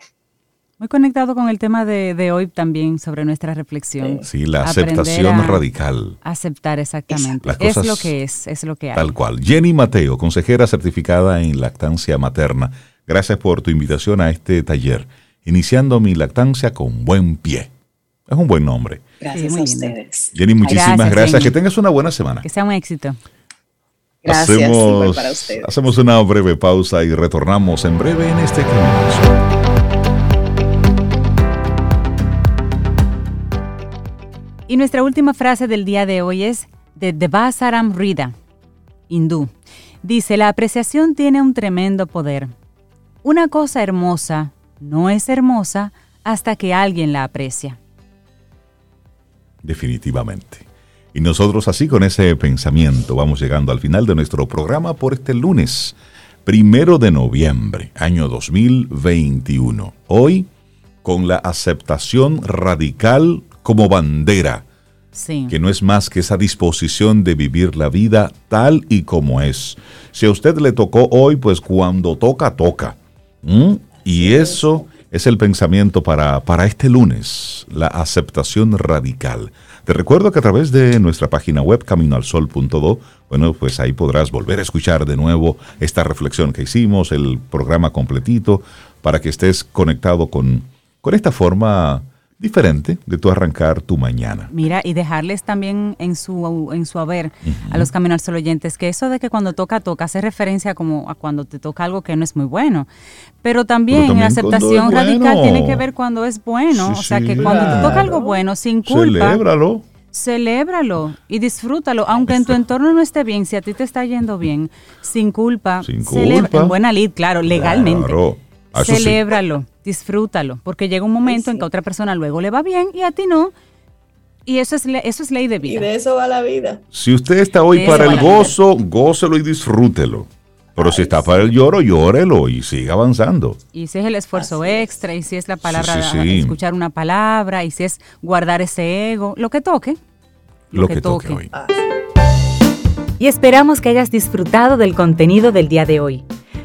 Muy conectado con el tema de, hoy también sobre nuestra reflexión. Sí, la aceptación radical. Aceptar exactamente. Es lo que es, es lo que hay. Tal cual. Jenny Mateo, consejera certificada en lactancia materna. Gracias por tu invitación a este taller. Iniciando mi lactancia con buen pie. Es un buen nombre. Gracias a ustedes. Jenny, muchísimas gracias. Que tengas una buena semana. Que sea un éxito. Gracias. Hacemos, para ustedes. hacemos una breve pausa y retornamos en breve en este camino. Y nuestra última frase del día de hoy es de Devasaram Rida, hindú. Dice, la apreciación tiene un tremendo poder. Una cosa hermosa no es hermosa hasta que alguien la aprecia. Definitivamente. Y nosotros así con ese pensamiento vamos llegando al final de nuestro programa por este lunes, primero de noviembre, año 2021. Hoy, con la aceptación radical como bandera, que no es más que esa disposición de vivir la vida tal y como es. Si a usted le tocó hoy, pues cuando toca, toca. Y eso es el pensamiento para, para este lunes, la aceptación radical. Te recuerdo que a través de nuestra página web caminoalsol.do, bueno, pues ahí podrás volver a escuchar de nuevo esta reflexión que hicimos, el programa completito, para que estés conectado con, con esta forma diferente de tu arrancar tu mañana. Mira, y dejarles también en su, en su haber a los Camino al oyentes que eso de que cuando toca, toca, hace referencia como a cuando te toca algo que no es muy bueno. Pero también, la aceptación radical tiene que ver cuando es bueno. o sea, que cuando te toca algo bueno, sin culpa. Celébralo. Celébralo y disfrútalo, aunque en tu entorno no esté bien, si a ti te está yendo bien, sin culpa, Sin culpa. en buena lid, claro, legalmente. Claro. Ah, eso sí. Celébralo, disfrútalo, porque llega un momento en que a otra persona luego le va bien y a ti no. Y eso es, le- eso es ley de Y vida. de eso va la vida. Si usted está hoy para el gozo, gócelo y disfrútelo. Pero si está para el lloro, llórelo y siga avanzando. Y si es el esfuerzo Así extra, y si es la palabra, sí, sí. escuchar una palabra, y si es guardar ese ego, lo que toque. Lo, que, toque hoy. Ah, Y esperamos que hayas disfrutado del contenido del día de hoy.